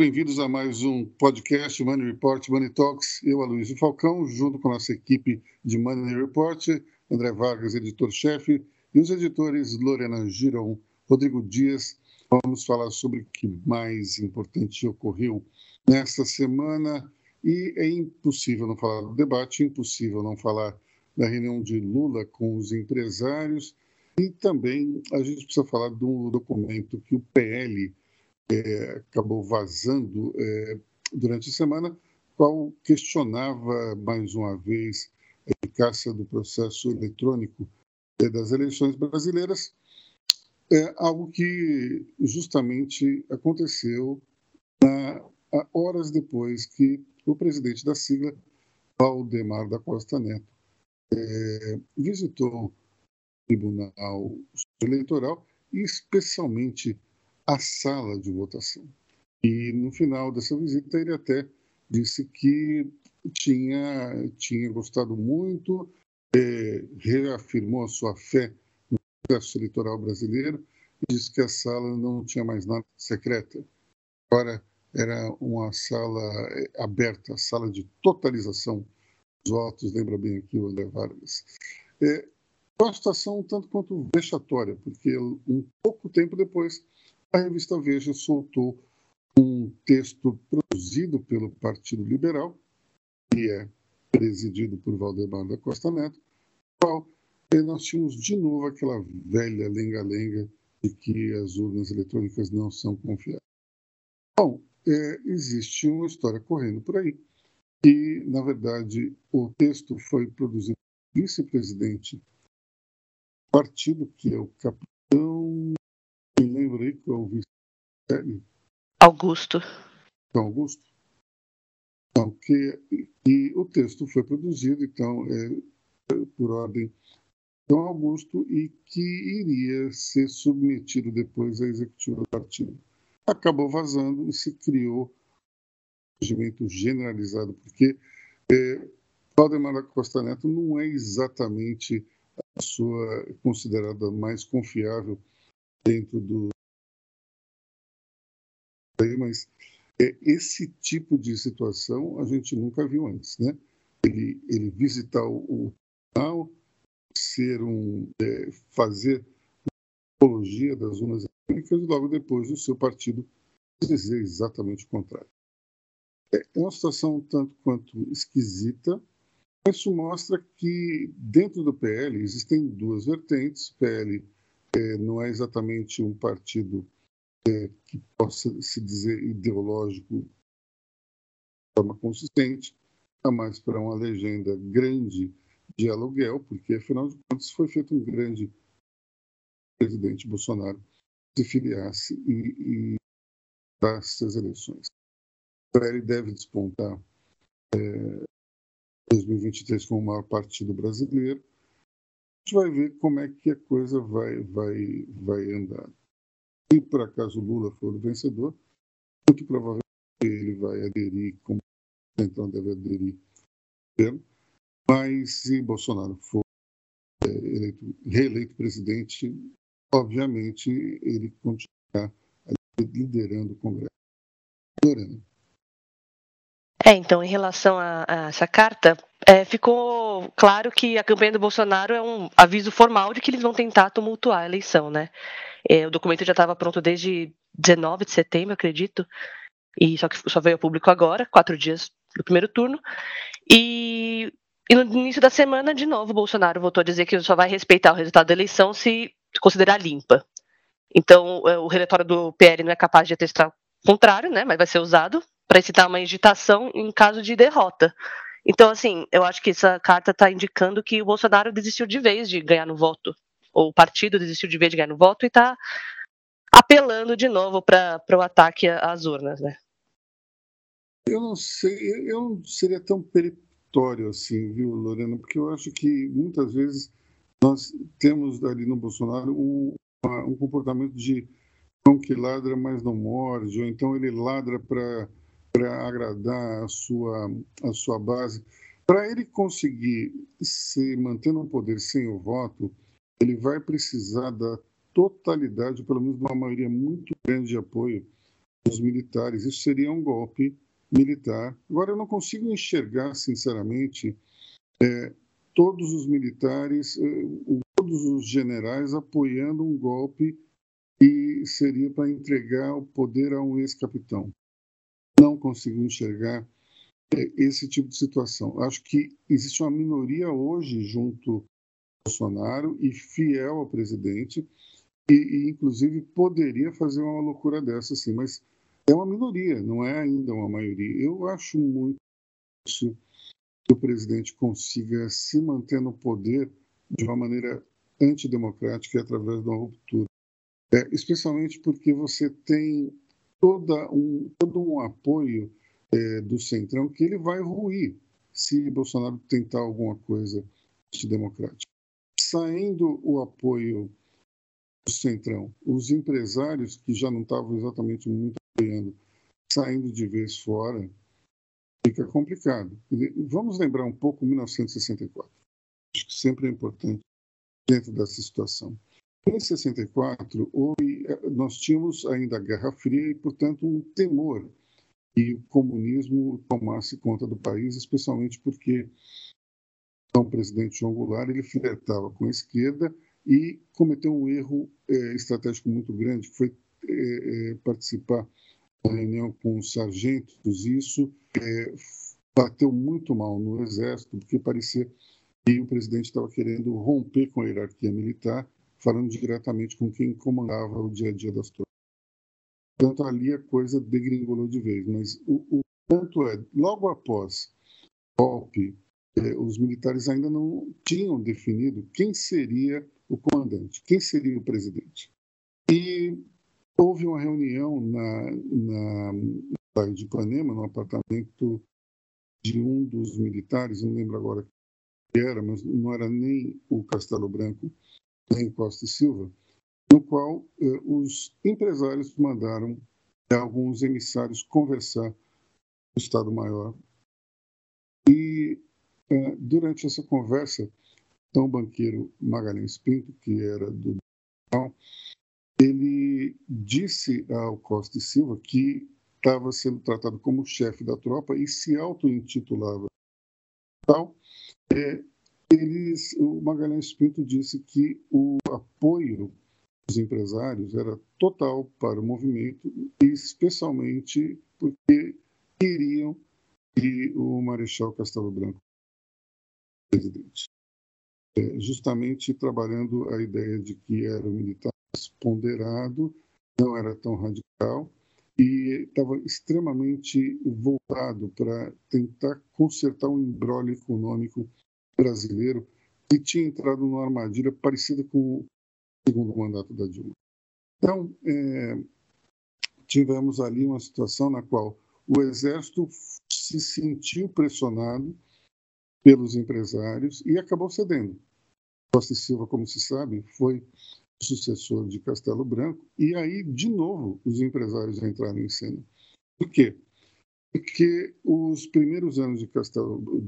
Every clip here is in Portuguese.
bem-vindos a mais um podcast Money Report, Money Talks. Eu, Aloysio Falcão, junto com a nossa equipe de Money Report, André Vargas, editor-chefe, e os editores Lorena Giron, Rodrigo Dias. Vamos falar sobre o que mais importante ocorreu nesta semana. E é impossível não falar do debate, impossível não falar da reunião de Lula com os empresários. E também a gente precisa falar do documento que o PL é, acabou vazando é, durante a semana, qual questionava mais uma vez a eficácia do processo eletrônico é, das eleições brasileiras, é algo que justamente aconteceu na, horas depois que o presidente da sigla, Valdemar da Costa Neto, é, visitou o Tribunal Eleitoral e especialmente a sala de votação. E no final dessa visita ele até disse que tinha, tinha gostado muito, é, reafirmou a sua fé no processo eleitoral brasileiro e disse que a sala não tinha mais nada secreta. Agora era uma sala é, aberta, sala de totalização dos votos, lembra bem aqui o André Vargas. É, uma situação um tanto quanto vexatória, porque um pouco tempo depois a revista Veja soltou um texto produzido pelo Partido Liberal, que é presidido por Valdemar da Costa Neto, qual nós tínhamos de novo aquela velha lenga-lenga de que as urnas eletrônicas não são confiáveis. Bom, é, existe uma história correndo por aí, e, na verdade, o texto foi produzido pelo vice-presidente do partido, que é o capitão lembrei que eu ouvi. Augusto. Augusto. Então, que, e o texto foi produzido, então, é, por ordem de Augusto e que iria ser submetido depois à executiva do partido. Acabou vazando e se criou um regimento generalizado, porque é, Valdemar da Costa Neto não é exatamente a pessoa considerada mais confiável dentro do mas é, esse tipo de situação a gente nunca viu antes, né? Ele, ele visitar o tribunal, ser um, é, fazer apologia das urnas eletrônicas e logo depois o seu partido dizer exatamente o contrário. É, é uma situação um tanto quanto esquisita, isso mostra que dentro do PL existem duas vertentes. PL é, não é exatamente um partido é, que possa se dizer ideológico de forma consistente, a mais para uma legenda grande de aluguel, porque afinal de contas foi feito um grande presidente Bolsonaro se filiasse e, e as eleições. Ele deve despontar é, 2023 como o maior partido brasileiro. Gente vai ver como é que a coisa vai, vai, vai andar. Se por acaso Lula for o vencedor, muito provavelmente ele vai aderir, como então deve aderir, mas se Bolsonaro for é, eleito, reeleito presidente, obviamente ele continuará liderando o Congresso. É, então, em relação a, a essa carta, é, ficou claro que a campanha do Bolsonaro é um aviso formal de que eles vão tentar tumultuar a eleição, né? É, o documento já estava pronto desde 19 de setembro, acredito, e só que só veio ao público agora, quatro dias do primeiro turno. E, e no início da semana, de novo, o Bolsonaro voltou a dizer que só vai respeitar o resultado da eleição se considerar limpa. Então, é, o relatório do PL não é capaz de atestar o contrário, né? Mas vai ser usado para incitar uma agitação em caso de derrota. Então, assim, eu acho que essa carta está indicando que o Bolsonaro desistiu de vez de ganhar no voto. Ou o partido desistiu de vez de ganhar no voto e está apelando de novo para o ataque às urnas, né? Eu não sei, eu não seria tão peremptório assim, viu, Lorena? Porque eu acho que muitas vezes nós temos ali no Bolsonaro um, um comportamento de cão que ladra, mas não morde, ou então ele ladra para para agradar a sua, a sua base. Para ele conseguir se manter no poder sem o voto, ele vai precisar da totalidade, pelo menos uma maioria muito grande de apoio dos militares. Isso seria um golpe militar. Agora, eu não consigo enxergar, sinceramente, é, todos os militares, é, todos os generais apoiando um golpe que seria para entregar o poder a um ex-capitão. Não consigo enxergar é, esse tipo de situação. Acho que existe uma minoria hoje junto ao Bolsonaro e fiel ao presidente, e, e inclusive poderia fazer uma loucura dessa, sim, mas é uma minoria, não é ainda uma maioria. Eu acho muito difícil que o presidente consiga se manter no poder de uma maneira antidemocrática e através de uma ruptura. É, especialmente porque você tem toda um, todo um apoio é, do Centrão que ele vai ruir se Bolsonaro tentar alguma coisa antidemocrática. Saindo o apoio do Centrão, os empresários que já não estavam exatamente muito apoiando, saindo de vez fora, fica complicado. Vamos lembrar um pouco 1964. Acho que sempre é importante dentro dessa situação. Em 64, houve, nós tínhamos ainda a Guerra Fria e, portanto, um temor que o comunismo tomasse conta do país, especialmente porque o presidente João Goulart ele flertava com a esquerda e cometeu um erro é, estratégico muito grande, foi é, participar da reunião com os sargentos. Isso é, bateu muito mal no exército, porque parecia que o presidente estava querendo romper com a hierarquia militar, falando diretamente com quem comandava o dia a dia das tropas. Portanto, ali a coisa degringolou de vez. Mas o, o ponto é, logo após o golpe, eh, os militares ainda não tinham definido quem seria o comandante, quem seria o presidente. E houve uma reunião na, na, na de Ipanema, no apartamento de um dos militares, não lembro agora era, mas não era nem o Castelo Branco, nem Costa e Silva, no qual eh, os empresários mandaram eh, alguns emissários conversar com o Estado-Maior. E eh, durante essa conversa, então, o banqueiro Magalhães Pinto, que era do ele disse ao Costa e Silva que estava sendo tratado como chefe da tropa e se auto-intitulava tal, é, eles, o Magalhães Pinto disse que o apoio dos empresários era total para o movimento, especialmente porque queriam que o Marechal Castelo Branco presidente. É, justamente trabalhando a ideia de que era um militar ponderado, não era tão radical, e estava extremamente voltado para tentar consertar um embrólio econômico brasileiro que tinha entrado numa armadilha parecida com o segundo mandato da Dilma. Então, é, tivemos ali uma situação na qual o Exército se sentiu pressionado pelos empresários e acabou cedendo. Costa e Silva, como se sabe, foi sucessor de Castelo Branco, e aí, de novo, os empresários entraram em cena. Por quê? Porque os primeiros anos de Castelo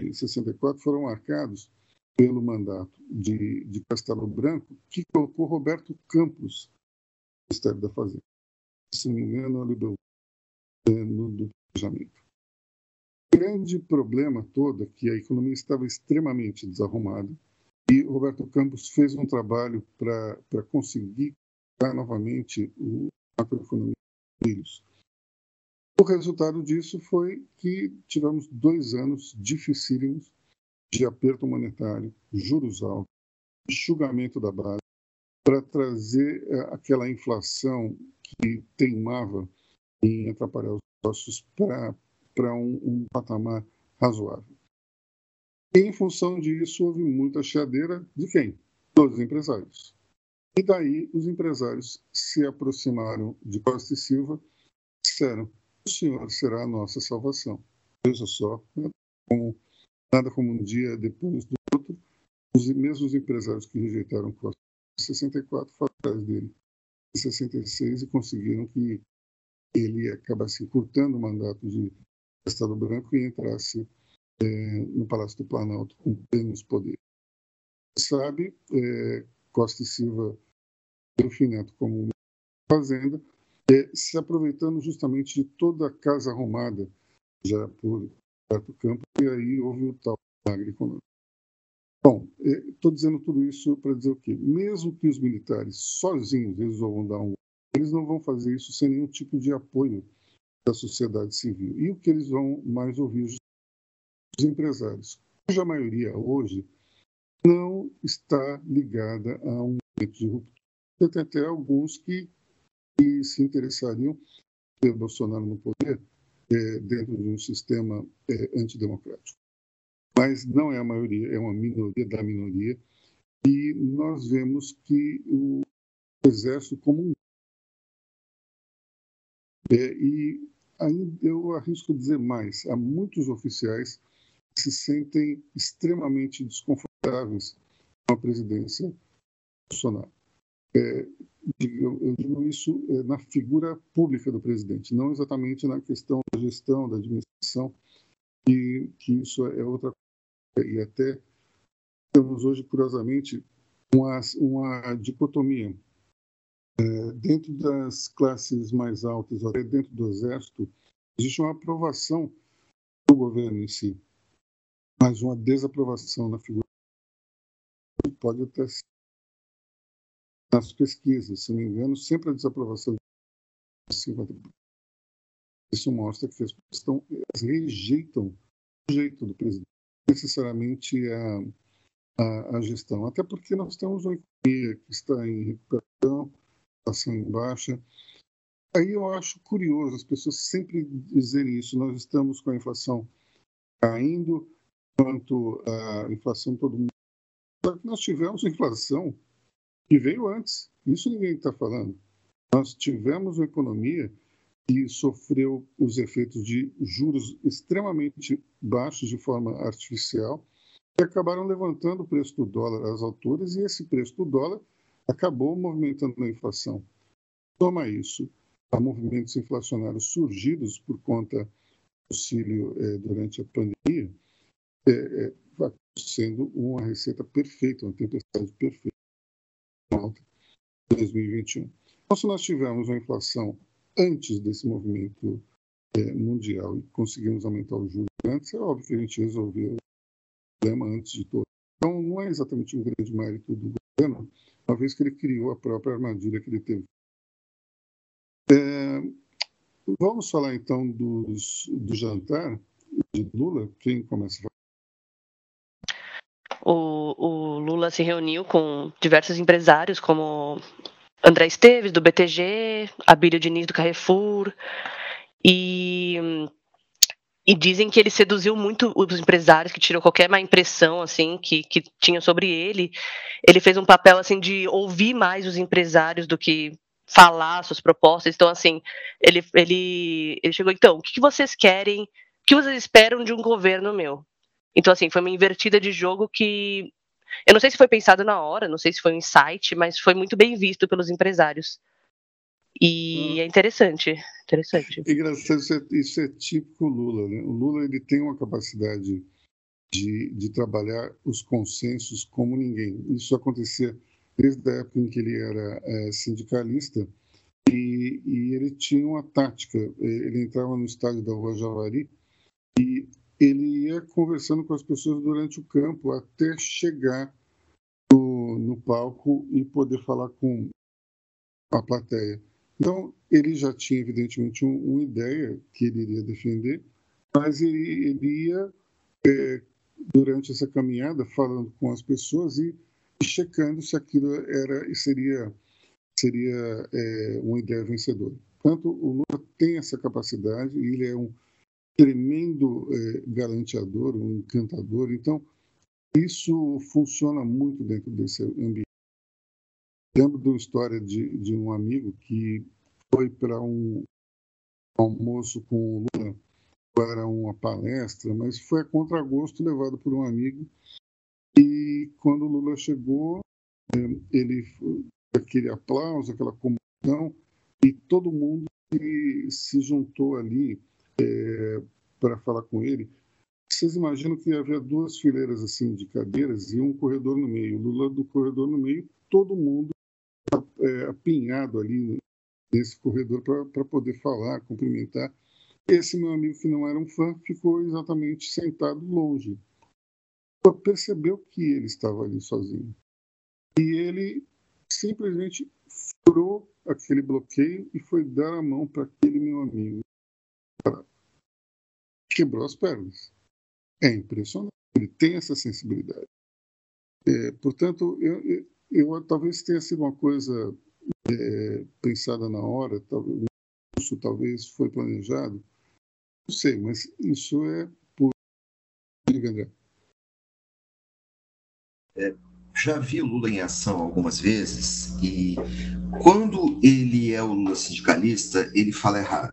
de 64 foram marcados pelo mandato de, de Castelo Branco, que colocou Roberto Campos no Ministério da Fazenda. Se não me engano, ele deu é, no, do planejamento. O grande problema todo é que a economia estava extremamente desarrumada, e Roberto Campos fez um trabalho para conseguir dar novamente o macroeconomia dos filhos. O resultado disso foi que tivemos dois anos dificílimos de aperto monetário, juros altos, enxugamento da base, para trazer eh, aquela inflação que teimava em atrapalhar os negócios para um, um patamar razoável. E, em função disso, houve muita chiadeira de quem? Dos empresários. E daí os empresários se aproximaram de Costa e Silva e disseram: senhor será a nossa salvação. Veja só, né? como, nada como um dia depois do outro, os mesmos empresários que rejeitaram Costa em 64 foram atrás dele em 66 e conseguiram que ele acabasse encurtando o mandato de Estado Branco e entrasse é, no Palácio do Planalto com plenos poderes. Sabe, é, Costa e Silva, Delfim Neto como Fazenda, é, se aproveitando justamente de toda a casa arrumada já por perto do campo, e aí houve o tal milagre econômico. Bom, estou é, dizendo tudo isso para dizer o quê? Mesmo que os militares sozinhos resolvam dar um. Eles não vão fazer isso sem nenhum tipo de apoio da sociedade civil. E o que eles vão mais ouvir? Os empresários, cuja maioria hoje não está ligada a um momento de ruptura. Tem até alguns que, se interessariam ter Bolsonaro no poder é, dentro de um sistema é, antidemocrático. Mas não é a maioria, é uma minoria da minoria. E nós vemos que o exército como um. É, e ainda eu arrisco dizer mais: há muitos oficiais que se sentem extremamente desconfortáveis com a presidência Bolsonaro. É, eu digo isso é, na figura pública do presidente, não exatamente na questão da gestão, da administração, e que isso é outra coisa. E até temos hoje, curiosamente, uma, uma dicotomia. É, dentro das classes mais altas, até dentro do Exército, existe uma aprovação do governo em si, mas uma desaprovação na figura. Pode até ser nas pesquisas, se não me engano, sempre a desaprovação de 50%. Isso mostra que as pessoas rejeitam o jeito do presidente, necessariamente a, a, a, gestão. Até porque nós temos uma economia que está em recuperação, inflação em baixa. Aí eu acho curioso as pessoas sempre dizerem isso. Nós estamos com a inflação caindo, enquanto a inflação todo mundo. Nós tivemos inflação que veio antes. Isso ninguém está falando. Nós tivemos uma economia que sofreu os efeitos de juros extremamente baixos de forma artificial e acabaram levantando o preço do dólar às alturas e esse preço do dólar acabou movimentando a inflação. Toma isso a movimentos inflacionários surgidos por conta do auxílio eh, durante a pandemia, é, é, sendo uma receita perfeita, uma tempestade perfeita 2021. Então, se nós tivermos uma inflação antes desse movimento é, mundial e conseguimos aumentar os juros antes, é óbvio que a gente resolveu o problema antes de todo. Então, não é exatamente um grande mérito do governo, uma vez que ele criou a própria armadilha que ele teve. É, vamos falar então dos, do jantar de Lula. Quem começa o, o Lula se reuniu com diversos empresários, como André Esteves, do BTG, Abílio Diniz, do Carrefour, e, e dizem que ele seduziu muito os empresários, que tirou qualquer má impressão, assim, que, que tinha sobre ele. Ele fez um papel, assim, de ouvir mais os empresários do que falar suas propostas. Então, assim, ele, ele, ele chegou, então, o que vocês querem, o que vocês esperam de um governo meu? Então, assim, foi uma invertida de jogo que. Eu não sei se foi pensado na hora, não sei se foi um insight, mas foi muito bem visto pelos empresários. E hum. é interessante, interessante. É engraçado, isso é, isso é típico Lula, né? O Lula ele tem uma capacidade de, de trabalhar os consensos como ninguém. Isso acontecia desde a época em que ele era é, sindicalista e, e, ele tinha uma tática. Ele entrava no estádio da Rua Javari e ele ia conversando com as pessoas durante o campo até chegar no, no palco e poder falar com a plateia. Então, ele já tinha, evidentemente, um, uma ideia que ele iria defender, mas ele, ele ia, é, durante essa caminhada, falando com as pessoas e, checando se aquilo era e seria, seria é, uma ideia vencedora. Portanto, o Lula tem essa capacidade ele é um tremendo é, garanteador, um encantador. Então, isso funciona muito dentro desse ambiente. Lembro de uma história de, de um amigo que foi para um almoço com o Lula para uma palestra, mas foi a contragosto levado por um amigo. E quando o Lula chegou, é, ele aquele aplauso, aquela comoção, e todo mundo se juntou ali é, para falar com ele, vocês imaginam que havia duas fileiras assim de cadeiras e um corredor no meio. Do lado do corredor no meio, todo mundo é, apinhado ali nesse corredor para poder falar, cumprimentar. Esse meu amigo que não era um fã ficou exatamente sentado longe. Percebeu que ele estava ali sozinho. E ele simplesmente furou aquele bloqueio e foi dar a mão para aquele meu amigo. Quebrou as pernas. É impressionante. Ele tem essa sensibilidade. É, portanto, eu, eu, eu, talvez tenha sido uma coisa é, pensada na hora, talvez, isso talvez foi planejado, não sei, mas isso é por. Diga, André. É, já vi Lula em ação algumas vezes e quando ele é o Lula sindicalista, ele fala errado.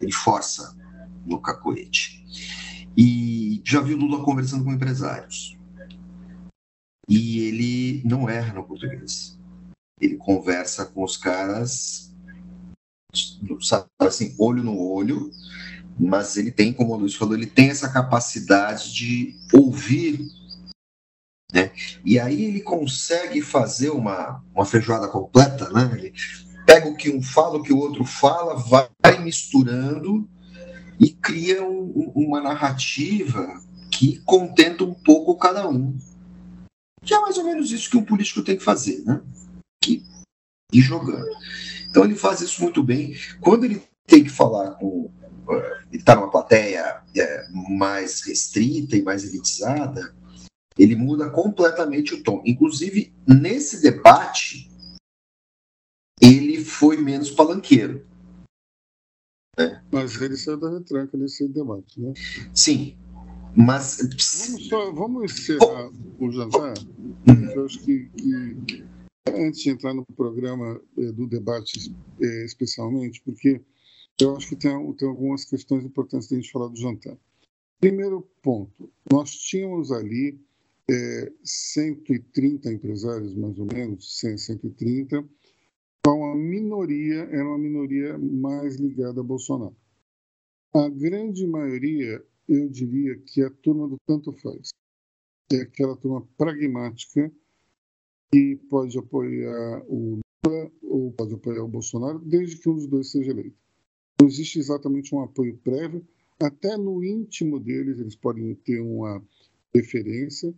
Ele força no cacoete. E já vi o Lula conversando com empresários. E ele não erra no português. Ele conversa com os caras, sabe, assim, olho no olho, mas ele tem, como o Luiz falou, ele tem essa capacidade de ouvir né? E aí ele consegue fazer uma, uma feijoada completa, né? Ele pega o que um fala, o que o outro fala, vai misturando e cria um, uma narrativa que contenta um pouco cada um. Que é mais ou menos isso que um político tem que fazer, né? Que, ir jogando. Então ele faz isso muito bem. Quando ele tem que falar com. Eh, ele está numa plateia é, mais restrita e mais elitizada, ele muda completamente o tom. Inclusive, nesse debate, ele foi menos palanqueiro. Né? Mas ele saiu da retranca nesse debate, né? Sim, mas... Vamos, só, vamos encerrar oh. o jantar, eu acho que, que, antes de entrar no programa eh, do debate eh, especialmente, porque eu acho que tem, tem algumas questões importantes de a gente falar do jantar. Primeiro ponto, nós tínhamos ali é, 130 empresários, mais ou menos, 100, 130, qual a minoria era uma minoria mais ligada a Bolsonaro. A grande maioria, eu diria que é a turma do tanto faz. É aquela turma pragmática que pode apoiar o Lula ou pode apoiar o Bolsonaro, desde que um dos dois seja eleito. Não existe exatamente um apoio prévio, até no íntimo deles eles podem ter uma preferência,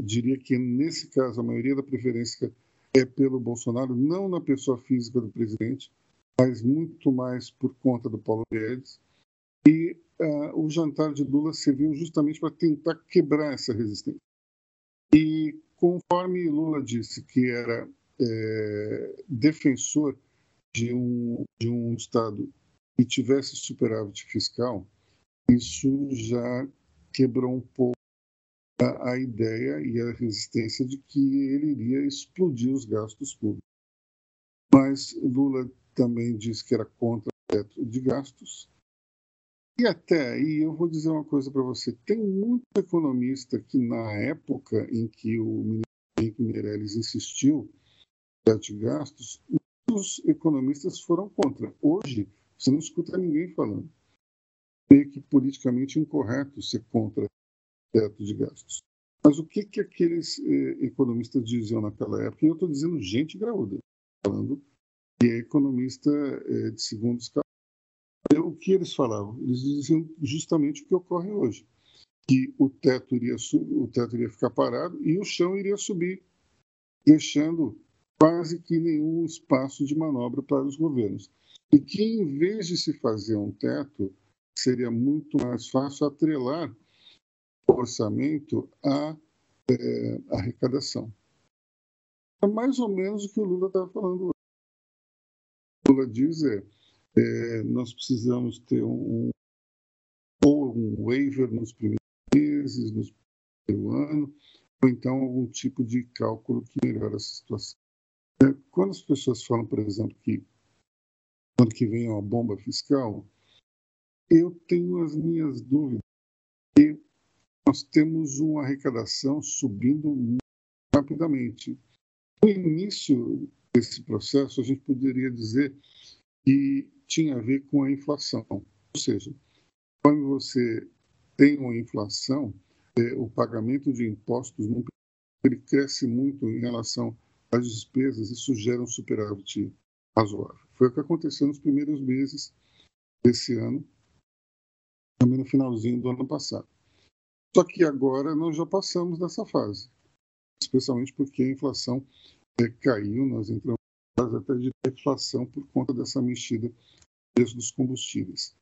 diria que nesse caso a maioria da preferência é pelo Bolsonaro, não na pessoa física do presidente, mas muito mais por conta do Paulo Guedes. E uh, o jantar de Lula serviu justamente para tentar quebrar essa resistência. E conforme Lula disse que era é, defensor de um, de um Estado que tivesse superávit fiscal, isso já quebrou um pouco a, a ideia e a resistência de que ele iria explodir os gastos públicos. Mas Lula também disse que era contra o teto de gastos. E até aí eu vou dizer uma coisa para você: tem muito economista que, na época em que o ministro Meirelles insistiu no teto de gastos, os economistas foram contra. Hoje, você não escuta ninguém falando. Meio que politicamente incorreto ser contra teto de gastos. Mas o que, que aqueles eh, economistas diziam naquela época? E eu estou dizendo gente graúda, falando que é economista eh, de segundo escalão. O que eles falavam? Eles diziam justamente o que ocorre hoje, que o teto iria, o teto iria ficar parado e o chão iria subir, deixando quase que nenhum espaço de manobra para os governos. E que, em vez de se fazer um teto, seria muito mais fácil atrelar orçamento à é, arrecadação. É mais ou menos o que o Lula estava falando. O Lula diz é, é nós precisamos ter um, ou um waiver nos primeiros meses, no primeiro ano, ou então algum tipo de cálculo que melhore essa situação. É, quando as pessoas falam, por exemplo, que quando que vem uma bomba fiscal, eu tenho as minhas dúvidas nós temos uma arrecadação subindo rapidamente. No início desse processo, a gente poderia dizer que tinha a ver com a inflação. Ou seja, quando você tem uma inflação, é, o pagamento de impostos ele cresce muito em relação às despesas, isso gera um superávit razoável. Foi o que aconteceu nos primeiros meses desse ano, também no finalzinho do ano passado. Só que agora nós já passamos dessa fase, especialmente porque a inflação é, caiu, nós entramos em fase até de deflação por conta dessa mexida no preço dos combustíveis.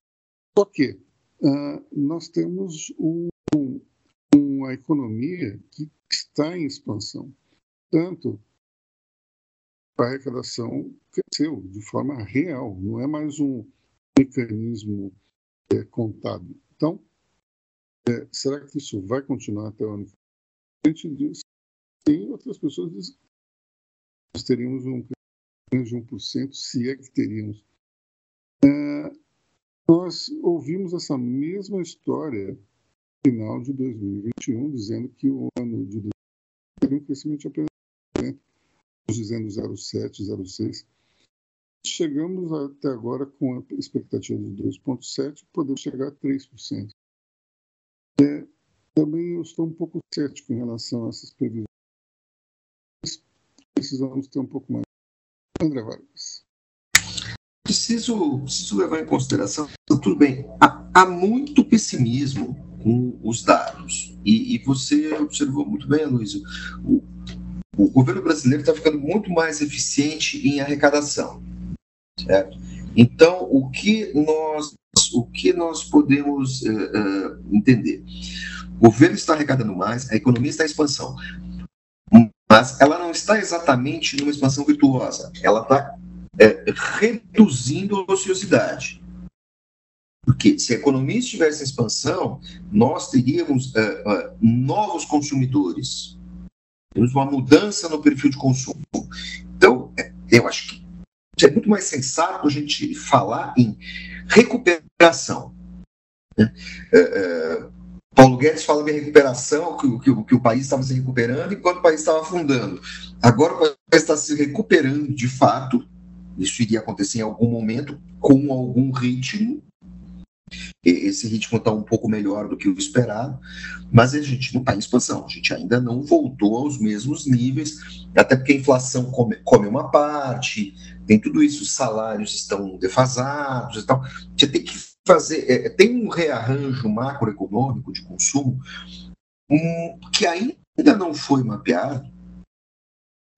Só que uh, nós temos um, um, uma economia que está em expansão. Tanto a arrecadação cresceu de forma real, não é mais um mecanismo é, contábil. Então, é, será que isso vai continuar até o ano que vem? A gente diz, tem outras pessoas dizem que nós teríamos um de 1%, se é que teríamos. É, nós ouvimos essa mesma história no final de 2021, dizendo que o ano de 2021 teria um crescimento de apenas 1%, dizendo 0,7%, 0,6%. Chegamos até agora com a expectativa de 2,7%, podemos chegar a 3%. É, também eu estou um pouco cético em relação a essas previsões. Precisamos ter um pouco mais. André Vargas. Preciso, preciso levar em consideração, tudo bem, há, há muito pessimismo com os dados. E, e, você observou muito bem, Luiz, o, o governo brasileiro está ficando muito mais eficiente em arrecadação. Certo? Então, o que nós, o que nós podemos uh, uh, entender? O governo está arrecadando mais, a economia está em expansão, mas ela não está exatamente numa expansão virtuosa, ela está é, reduzindo a ociosidade. Porque se a economia estivesse em expansão, nós teríamos novos consumidores, temos uma mudança no perfil de consumo. Então, eu acho que é muito mais sensato a gente falar em recuperação. Né? É, é, Paulo Guedes fala em recuperação, que, que, que o país estava se recuperando enquanto o país estava afundando. Agora o país está se recuperando de fato, isso iria acontecer em algum momento, com algum ritmo, esse ritmo está um pouco melhor do que o esperado, mas a gente não está em expansão, a gente ainda não voltou aos mesmos níveis, até porque a inflação come, come uma parte, tem tudo isso, os salários estão defasados e tal. Você tem que fazer, é, tem um rearranjo macroeconômico de consumo um, que ainda não foi mapeado,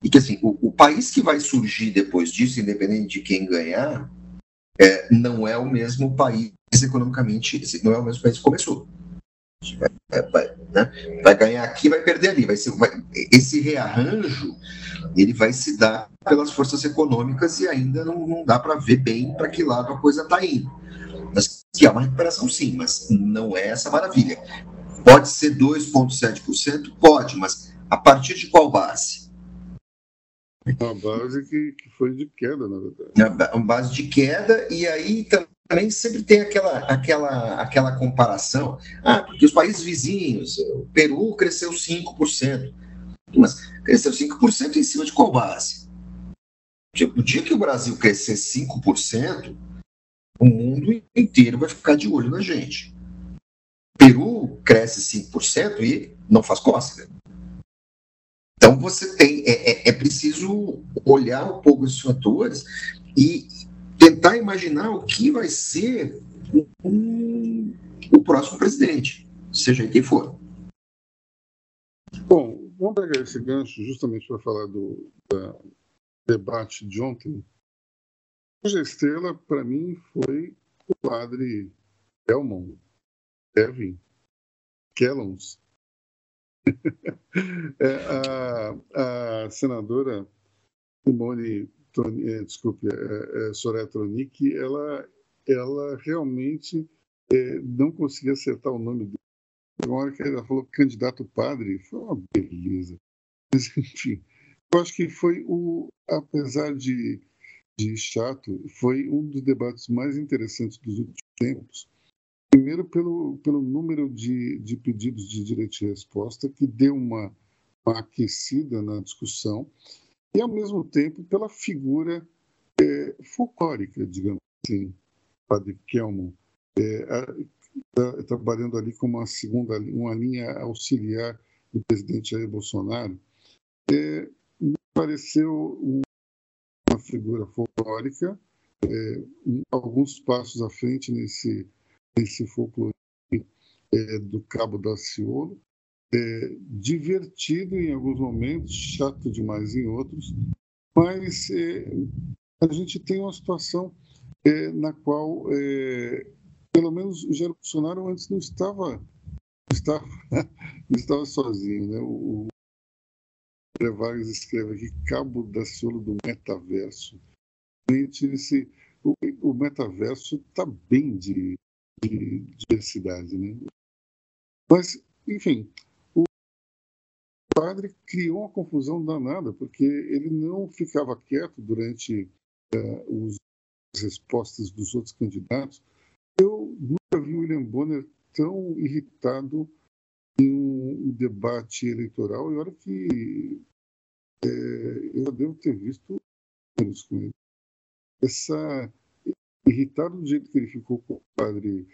e que assim, o, o país que vai surgir depois disso, independente de quem ganhar, é, não é o mesmo país economicamente, não é o mesmo país que começou. Vai, vai, né? vai ganhar aqui, vai perder ali. Vai ser, esse rearranjo ele vai se dar pelas forças econômicas e ainda não, não dá para ver bem para que lado a coisa está indo. Mas que é uma recuperação, sim, mas não é essa maravilha. Pode ser 2,7%? Pode, mas a partir de qual base? Uma base que, que foi de queda, na verdade. Uma base de queda, e aí também sempre tem aquela, aquela, aquela comparação. Ah, porque os países vizinhos, o Peru cresceu 5%. Mas cresceu 5% em cima de qual base? O dia que o Brasil crescer 5%, o mundo inteiro vai ficar de olho na gente. Peru cresce 5% e não faz cócega. Então você tem, é, é, é preciso olhar um pouco esses fatores e tentar imaginar o que vai ser o próximo presidente, seja quem for. Bom, vamos pegar esse gancho justamente para falar do debate de ontem. O Estrela, para mim, foi o padre Elmon, Kevin, Kellons, é, a, a, senadora Simone, É, desculpe, é, é, Soraya Tronic, ela, ela realmente é, não conseguia acertar o nome dele. Uma hora que ela falou candidato padre, foi uma beleza. Mas, enfim, eu acho que foi o, apesar de, de chato, foi um dos debates mais interessantes dos últimos tempos Primeiro, pelo, pelo número de, de pedidos de direito de resposta, que deu uma, uma aquecida na discussão, e, ao mesmo tempo, pela figura é, folclórica, digamos assim, Padre Kelmo, é, tá, trabalhando ali como uma segunda uma linha auxiliar do presidente Jair Bolsonaro, é, me pareceu uma figura folclórica é, alguns passos à frente nesse, nesse folclore é, do Cabo da Ciolo. É, divertido em alguns momentos, chato demais em outros, mas é, a gente tem uma situação é, na qual, é, pelo menos, o Jair Bolsonaro antes não estava, estava, estava sozinho. Né? O, o escreve aqui Cabo da Ciolo do Metaverso. Esse, o, o metaverso está bem de, de, diversidade. Né? Mas, enfim, padre criou uma confusão danada, porque ele não ficava quieto durante uh, os, as respostas dos outros candidatos. Eu nunca vi o William Bonner tão irritado em um debate eleitoral, e olha que é, eu devo ter visto menos com ele. Essa irritado do jeito que ele ficou com o padre,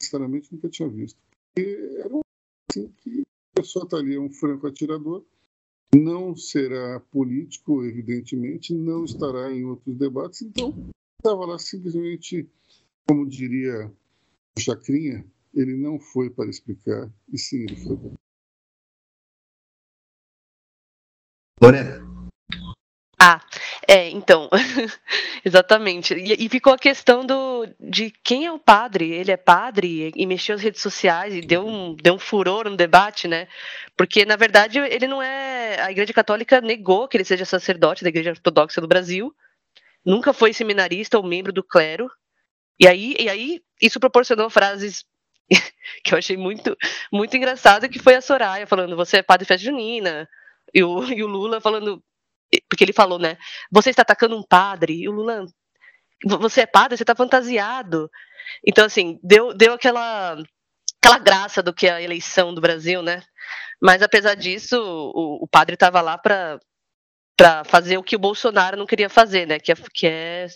sinceramente nunca tinha visto. Porque era um assim que pessoa está ali, é um franco atirador, não será político, evidentemente, não estará em outros debates, então estava lá simplesmente, como diria o Chacrinha, ele não foi para explicar, e sim, ele foi. Lorena. Ah, é, então, exatamente. E, e, ficou a questão do, de quem é o padre. Ele é padre e, mexeu nas redes sociais e deu um, deu um furor no debate, né? Porque, na verdade, ele não é. A Igreja Católica negou que ele seja sacerdote da Igreja Ortodoxa do Brasil, nunca foi seminarista ou membro do clero. E aí, e aí isso proporcionou frases que eu achei muito, muito engraçado, que foi a Soraya falando, você é padre festa junina, e o, e o Lula falando, porque ele falou, né? Você está atacando um padre. E o Lula, você é padre, você está fantasiado. Então, assim, deu, deu aquela, aquela graça do que é a eleição do Brasil, né? Mas, apesar disso, o, o padre estava lá para fazer o que o Bolsonaro não queria fazer, né? Que é, que é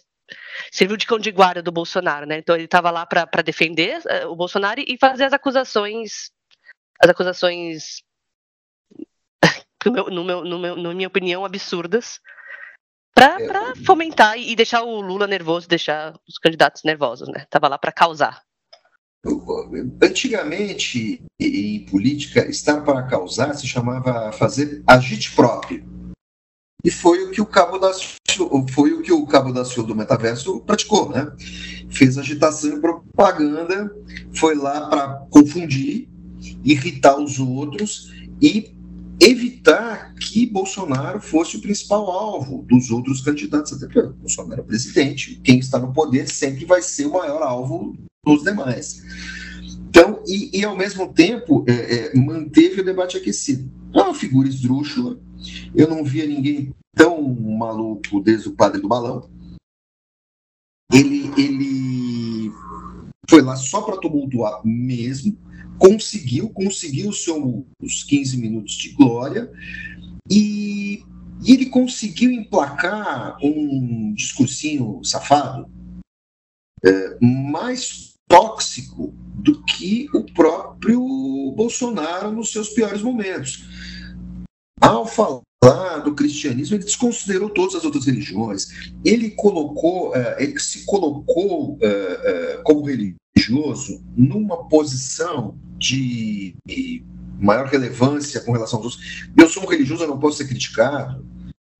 serviu de cão de guarda do Bolsonaro, né? Então ele estava lá para defender uh, o Bolsonaro e fazer as acusações, as acusações no meu, no meu, no meu, na minha opinião, absurdas, para é. fomentar e deixar o Lula nervoso, deixar os candidatos nervosos, né? Tava lá para causar. Antigamente, em política, estar para causar se chamava fazer agite próprio. E foi o que o Cabo da foi o que o Cabo da Ciolo do Metaverso praticou, né? Fez agitação e propaganda, foi lá para confundir, irritar os outros e evitar que Bolsonaro fosse o principal alvo dos outros candidatos, até porque Bolsonaro é presidente, quem está no poder sempre vai ser o maior alvo dos demais. Então, e, e ao mesmo tempo, é, é, manteve o debate aquecido. É uma figura esdrúxula, eu não via ninguém tão maluco desde o padre do balão. Ele, ele foi lá só para tumultuar mesmo, conseguiu, conseguiu os seus 15 minutos de glória e, e ele conseguiu emplacar um discursinho safado é, mais tóxico do que o próprio Bolsonaro nos seus piores momentos. Ao falar do cristianismo, ele desconsiderou todas as outras religiões. Ele colocou, é, ele se colocou é, como religioso numa posição de maior relevância com relação aos outros. Eu sou um religioso, eu não posso ser criticado.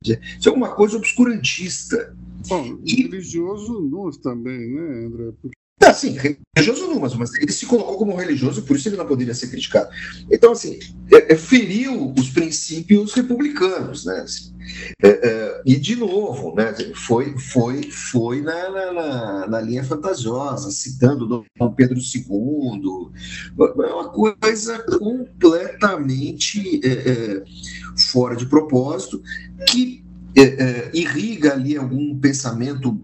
Isso é uma coisa obscurantista. Bom, e... religioso nós também, né, André? Porque... Ah, sim, religioso não, mas, mas ele se colocou como religioso, por isso ele não poderia ser criticado. Então, assim, é, é, feriu os princípios republicanos, né? Assim, é, é, e de novo, né, foi, foi, foi na, na, na, linha fantasiosa, citando Dom Pedro II, é uma coisa completamente é, fora de propósito, que irriga ali algum pensamento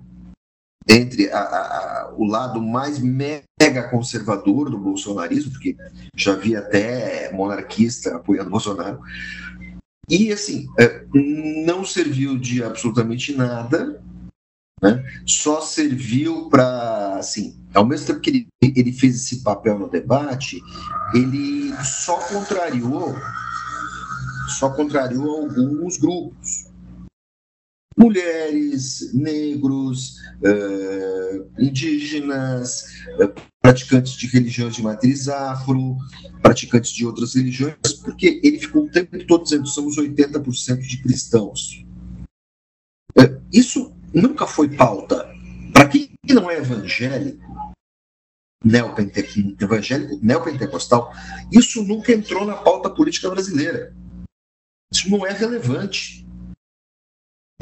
entre a, a, o lado mais mega conservador do bolsonarismo, porque já havia até monarquista apoiando Bolsonaro, e, assim, é, não serviu de absolutamente nada, né? só serviu para, assim, ao mesmo tempo que ele, ele fez esse papel no debate, ele só contrariou, só contrariou alguns grupos. Mulheres, negros, uh, indígenas, uh, praticantes de religiões de matriz afro, praticantes de outras religiões, porque ele ficou o tempo todo dizendo somos 80% de cristãos. Uh, isso nunca foi pauta. Para quem não é evangélico, neopente evangélico neopentecostal, isso nunca entrou na pauta política brasileira. Isso não é relevante.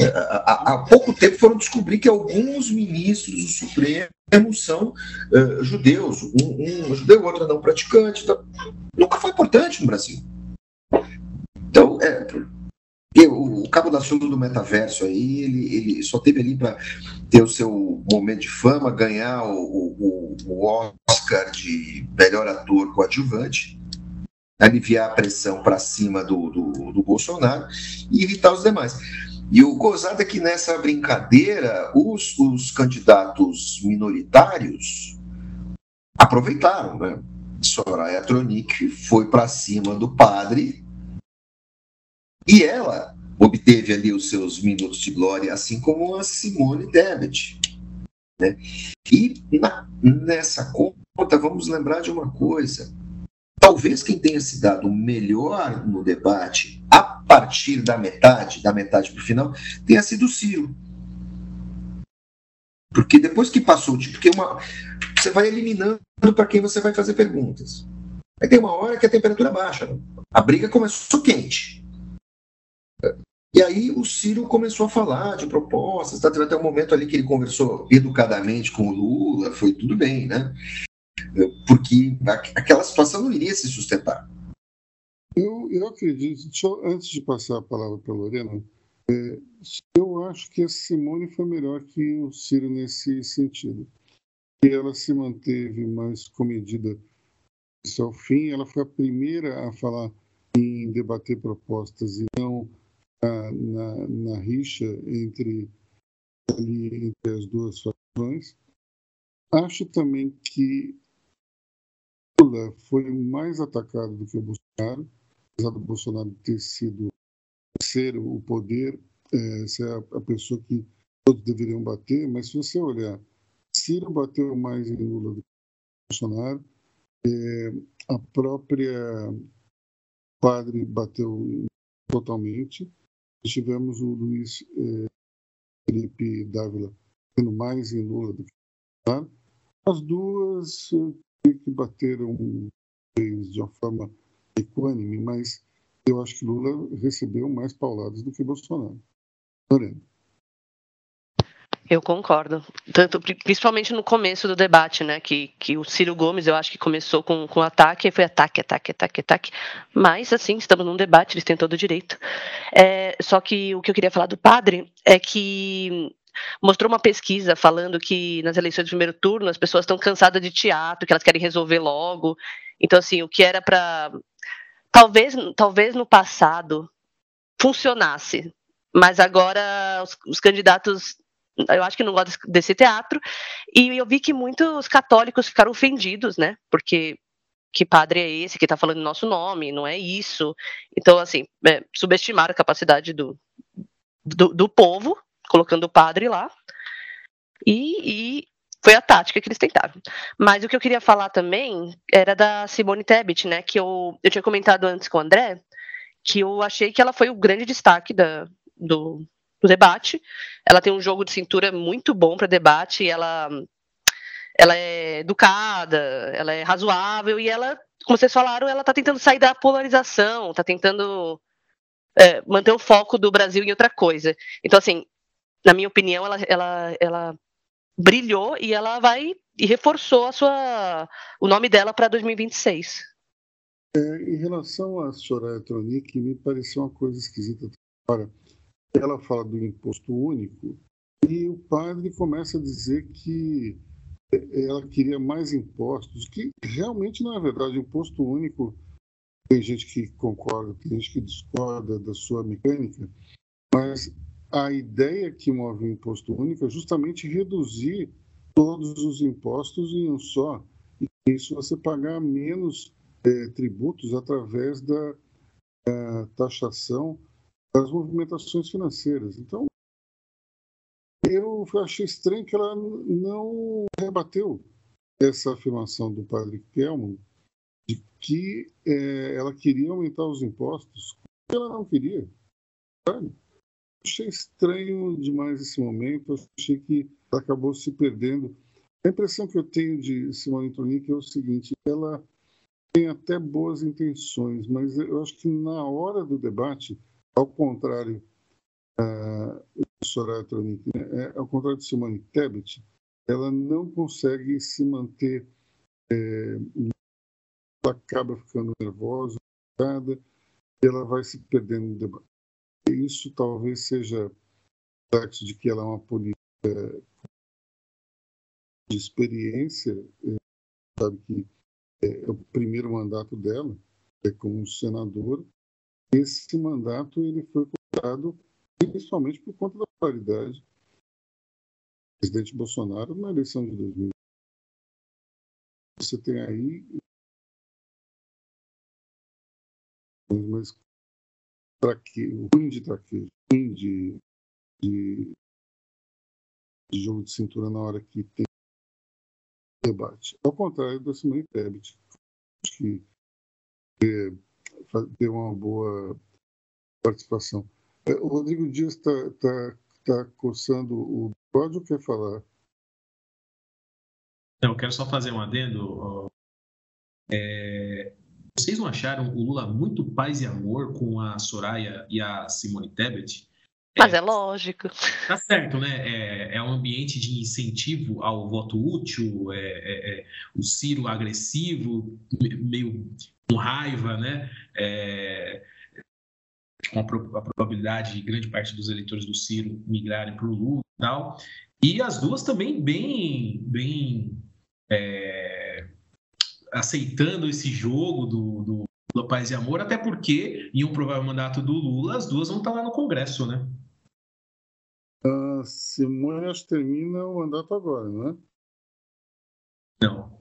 Há, pouco tempo foram descobrir que alguns ministros do Supremo são uh, judeus, um, um judeu, outro não praticante. Então, nunca foi importante no Brasil. Então, é, o Cabo da Sul do metaverso aí, ele, ele só teve ali para ter o seu momento de fama, ganhar o, o, o Oscar de melhor ator coadjuvante, aliviar a pressão para cima do, do, do Bolsonaro e evitar os demais. E o gozado é que nessa brincadeira, os, os candidatos minoritários aproveitaram, né? Soraya Tronic foi para cima do padre e ela obteve ali os seus minutos de glória, assim como a Simone Tebet. Né? E na, nessa conta, vamos lembrar de uma coisa: talvez quem tenha se dado melhor no debate, a partir da metade, da metade para o final, tenha sido o Ciro. Porque depois que passou, porque uma, você vai eliminando para quem você vai fazer perguntas. Aí tem uma hora que a temperatura baixa. Né? A briga começou quente. E aí o Ciro começou a falar de propostas, tá? teve até um momento ali que ele conversou educadamente com o Lula, foi tudo bem, né? Porque aquela situação não iria se sustentar. Eu, eu acredito, antes de passar a palavra para a Lorena, é, eu acho que a Simone foi melhor que o Ciro nesse sentido. Ela se manteve mais comedida ao fim, ela foi a primeira a falar em debater propostas e não a, na, na rixa entre, ali, entre as duas fações. Acho também que Lula foi mais atacado do que o Bolsonaro, apesar do Bolsonaro ter sido ser o poder, é, ser a, a pessoa que todos deveriam bater, mas se você olhar, Ciro bateu mais em Lula do que Bolsonaro, é, a própria padre bateu totalmente. Tivemos o Luiz é, Felipe Dávila tendo mais em Lula do que Bolsonaro. As duas que bateram de uma forma equânime, mas eu acho que Lula recebeu mais pauladas do que Bolsonaro. Lorena. Eu concordo. Tanto, principalmente no começo do debate, né? Que, que o Ciro Gomes, eu acho que começou com, com ataque, foi ataque, ataque, ataque, ataque. Mas, assim, estamos num debate, eles têm todo o direito. É, só que o que eu queria falar do padre é que mostrou uma pesquisa falando que nas eleições de primeiro turno as pessoas estão cansadas de teatro, que elas querem resolver logo. Então, assim, o que era para. Talvez, talvez no passado funcionasse, mas agora os, os candidatos eu acho que não gosto desse teatro. E eu vi que muitos católicos ficaram ofendidos, né? Porque que padre é esse que está falando nosso nome? Não é isso. Então, assim, é, subestimaram a capacidade do, do, do, povo colocando o padre lá. E, e, foi a tática que eles tentaram. Mas o que eu queria falar também era da Simone Tebet, né? Que eu, eu tinha comentado antes com o André, que eu achei que ela foi o grande destaque da, do, do debate. Ela tem um jogo de cintura muito bom para debate, ela, ela é educada, ela é razoável e ela, como vocês falaram, ela está tentando sair da polarização, está tentando é, manter o foco do Brasil em outra coisa. Então, assim, na minha opinião, ela, ela, ela brilhou e ela vai e reforçou a sua, o nome dela para 2026. É, em relação à Soraya Tronic, me pareceu uma coisa esquisita. Agora, ela fala do imposto único e o padre começa a dizer que ela queria mais impostos, que realmente não é verdade. O imposto único, tem gente que concorda, tem gente que discorda da sua mecânica, mas a ideia que move o imposto único é justamente reduzir todos os impostos em um só. E isso você pagar menos é, tributos através da, taxação das movimentações financeiras. Então, eu achei estranho que ela não rebateu essa afirmação do padre Kelman de que é, ela queria aumentar os impostos. Ela não queria. Sabe? Achei estranho demais esse momento. Achei que acabou se perdendo. A impressão que eu tenho de Simone Tronic é o seguinte: ela tem até boas intenções, mas eu acho que na hora do debate, ao contrário uh, Soraya Tronic, né, é, ao contrário de Simone Tebet, ela não consegue se manter, é, ela acaba ficando nervosa, e ela vai se perdendo no debate. Isso talvez seja reflexo de que ela é uma política de experiência, é, sabe que é, é o primeiro mandato dela, é como senadora. Esse mandato ele foi comprado principalmente por conta da paridade presidente Bolsonaro na eleição de 2000. Você tem aí mas traque, ruim de traquejo, ruim de, de, de, jogo de cintura na hora que tem debate. Ao contrário da Simone Tebet, que deu uma boa participação. É, o Rodrigo Dias está tá, tá coçando o Pode ou quer falar? Não, quero só fazer um adendo. É, vocês não acharam o Lula muito paz e amor com a Soraya e a Simone Tebet? Mas é, é lógico. Tá certo, né? É, é, um ambiente de incentivo ao voto útil, é, é, é o Ciro agressivo, meio com raiva, né? É, com a, probabilidade de grande parte dos eleitores do Ciro migrarem para o Lula e tal. E as duas também bem, bem é, aceitando esse jogo do, do Lula Paz e Amor, até porque, em um provável mandato do Lula, as duas vão estar lá no Congresso, né? A Simone acho que termina o mandato agora, não é? Não.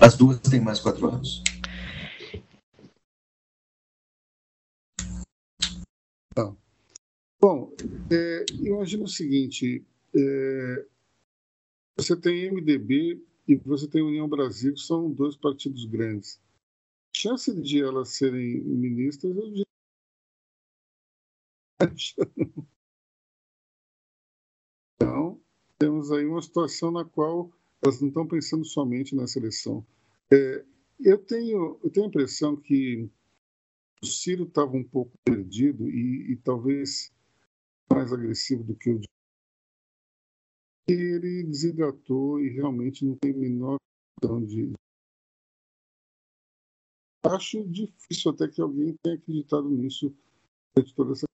As duas têm mais quatro anos. Tá. Bom, é, imagina o seguinte: é, você tem MDB e você tem União Brasil, que são dois partidos grandes. A chance de elas serem ministras eu diria. Então, temos aí uma situação na qual elas não estão pensando somente na seleção. É, eu, tenho, eu tenho a impressão que o Ciro estava um pouco perdido e, e, talvez mais agressivo do que o ele desidratou e realmente não tem menor questão de acho difícil até que alguém tenha acreditado nisso durante toda essa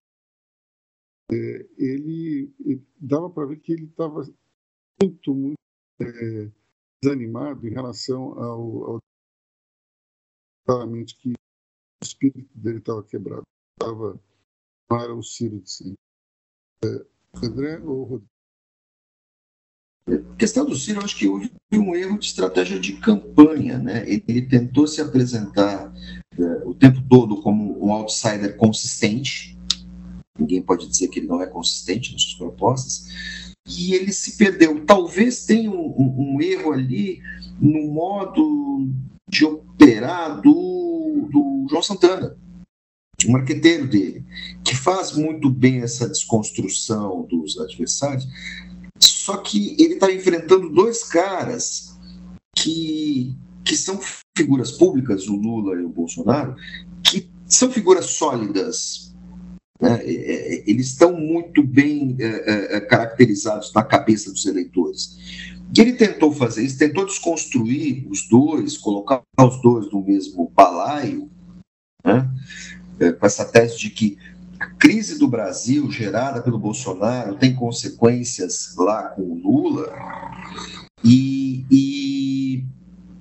é, ele, ele, dava para ver que ele estava muito muito é, desanimado em relação ao, ao claramente que o espírito dele estava quebrado. Estava, era o Ciro de sempre. É, André ou Rodrigo? Questão do Ciro, acho que houve um erro de estratégia de campanha. Né? Ele, tentou se apresentar é, o tempo todo como um outsider consistente. Ninguém pode dizer que ele não é consistente nas suas propostas. E ele se perdeu. Talvez tenha um, um, um erro ali no modo de operar do, do João Santana, o marqueteiro dele, que faz muito bem essa desconstrução dos adversários, só que ele está enfrentando dois caras que, que são figuras públicas, o Lula e o Bolsonaro, que são figuras sólidas. Né? Eles estão muito bem é, é, caracterizados na cabeça dos eleitores. E ele tentou fazer isso, tentou desconstruir os dois, colocar os dois no mesmo balaio, né? é, com essa tese de que crise do Brasil gerada pelo Bolsonaro tem consequências lá com o Lula, e, e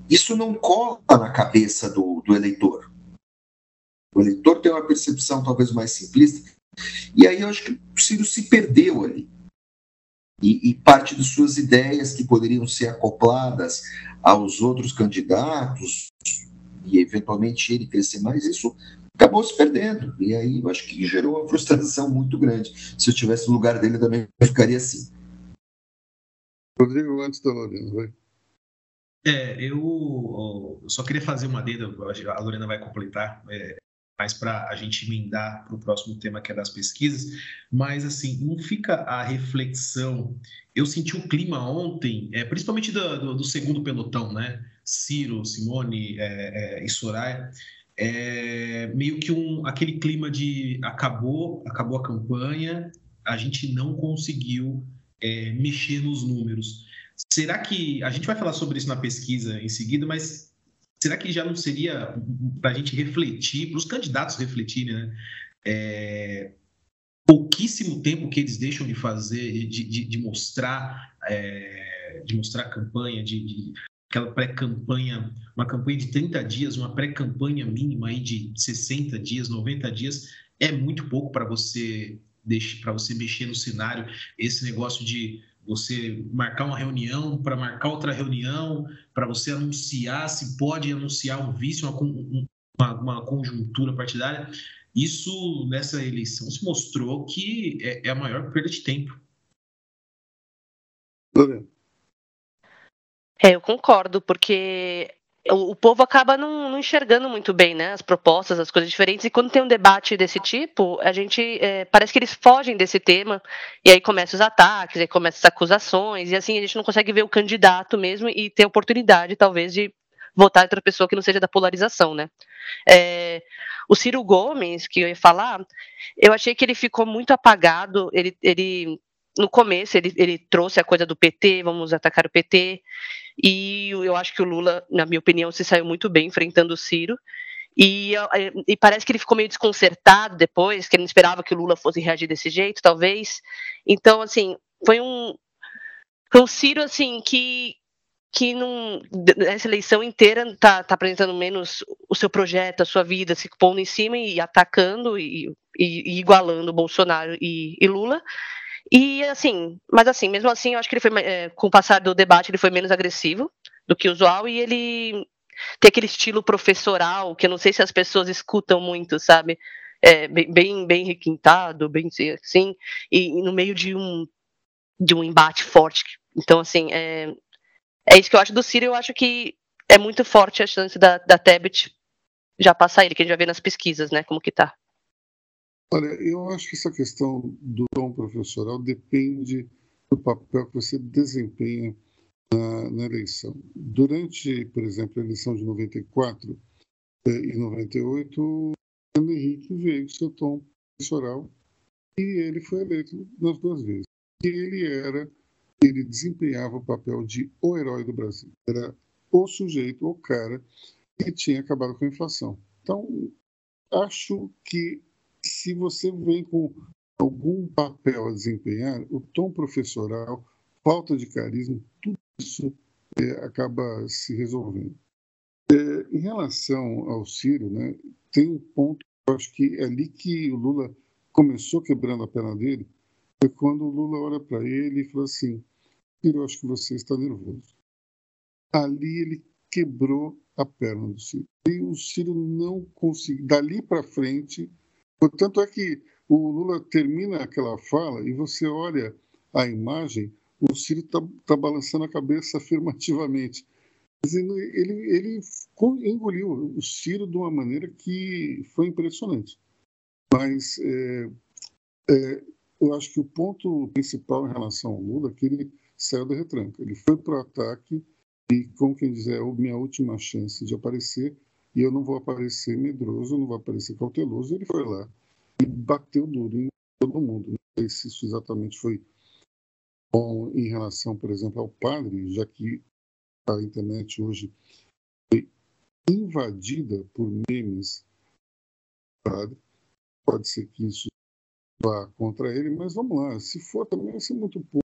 isso não cola na cabeça do, do eleitor. O eleitor tem uma percepção talvez mais simplista, e aí eu acho que o Ciro se perdeu ali. E, e, parte de suas ideias que poderiam ser acopladas aos outros candidatos e eventualmente ele crescer mais, isso acabou se perdendo. E aí eu acho que gerou uma frustração muito grande. Se eu tivesse no lugar dele, também ficaria assim. Rodrigo, antes da Lorena, vai. É, eu, eu só queria fazer uma dedo, a Lorena vai completar, é, mais para a gente emendar para o próximo tema que é das pesquisas, mas assim, não fica a reflexão. Eu senti o clima ontem, é, principalmente do, do, do, segundo pelotão, né? Ciro, Simone é, é, e Soraya, é, meio que um, aquele clima de acabou, acabou a campanha, a gente não conseguiu é, mexer nos números. Será que a gente vai falar sobre isso na pesquisa em seguida, mas será que já não seria para a gente refletir, para os candidatos refletirem, né? É, pouquíssimo tempo que eles deixam de fazer, de, de, de mostrar, é, de mostrar campanha, de, de aquela pré-campanha, uma campanha de 30 dias, uma pré-campanha mínima aí de 60 dias, 90 dias, é muito pouco para você para você mexer no cenário, esse negócio de você marcar uma reunião para marcar outra reunião, para você anunciar se pode anunciar um vício, uma, uma, uma, conjuntura partidária. Isso, nessa eleição, se mostrou que é, é a maior perda de tempo. É, eu concordo, porque o, povo acaba não, não, enxergando muito bem né, as propostas, as coisas diferentes, e quando tem um debate desse tipo, a gente é, parece que eles fogem desse tema, e aí começam os ataques, aí começam as acusações, e assim a gente não consegue ver o candidato mesmo e ter oportunidade, talvez, de votar outra pessoa que não seja da polarização, né? É, o Ciro Gomes, que eu ia falar, eu achei que ele ficou muito apagado, ele, ele no começo ele, ele trouxe a coisa do PT, vamos atacar o PT, e eu acho que o Lula, na minha opinião, se saiu muito bem enfrentando o Ciro. E, e, parece que ele ficou meio desconcertado depois, que ele não esperava que o Lula fosse reagir desse jeito, talvez. Então, assim, foi um, foi um Ciro, assim, que, que não, nessa eleição inteira está tá apresentando menos o seu projeto, a sua vida, se pondo em cima e atacando e, e, e igualando Bolsonaro e Lula. E assim, mas assim, mesmo assim, eu acho que ele foi, é, com o passar do debate, ele foi menos agressivo do que o usual e ele tem aquele estilo professoral que eu não sei se as pessoas escutam muito, sabe? É, bem, bem requintado, bem assim, e, e, no meio de um de um embate forte. Então, assim, é, é isso que eu acho do Ciro. Eu acho que é muito forte a chance da, da Tebet já passar ele, que a gente já vê nas pesquisas, né? Como que tá. Olha, eu acho que essa questão do tom professoral depende do papel que você desempenha na, na eleição. Durante, por exemplo, a eleição de 94 eh, e 98, o Fernando Henrique veio com seu tom professoral e ele foi eleito nas duas vezes. E ele era, ele desempenhava o papel de o herói do Brasil. Era o sujeito, o cara que tinha acabado com a inflação. Então, acho que se você vem com algum papel a desempenhar, o tom professoral, falta de carisma, tudo isso é, acaba se resolvendo. É, em relação ao Ciro, né, tem um ponto, eu acho que é ali que o Lula começou quebrando a perna dele, foi quando o Lula olha para ele e fala assim: Ciro, acho que você está nervoso. Ali ele quebrou a perna do Ciro. E o Ciro não conseguiu, dali para frente, Tanto é que o Lula termina aquela fala e você olha a imagem, o Ciro está tá balançando a cabeça afirmativamente. Ele, ele engoliu o Ciro de uma maneira que foi impressionante. Mas é, é, eu acho que o ponto principal em relação ao Lula é que ele saiu da retranca. Ele foi para o ataque e, como quem diz, é a minha última chance de aparecer e eu não vou aparecer medroso, não vou aparecer cauteloso. Ele foi lá e bateu duro em todo mundo. Não sei se isso exatamente foi bom em relação, por exemplo, ao padre, já que a internet hoje foi invadida por memes padre. Pode ser que isso vá contra ele, mas vamos lá. Se for, também vai ser muito pouco.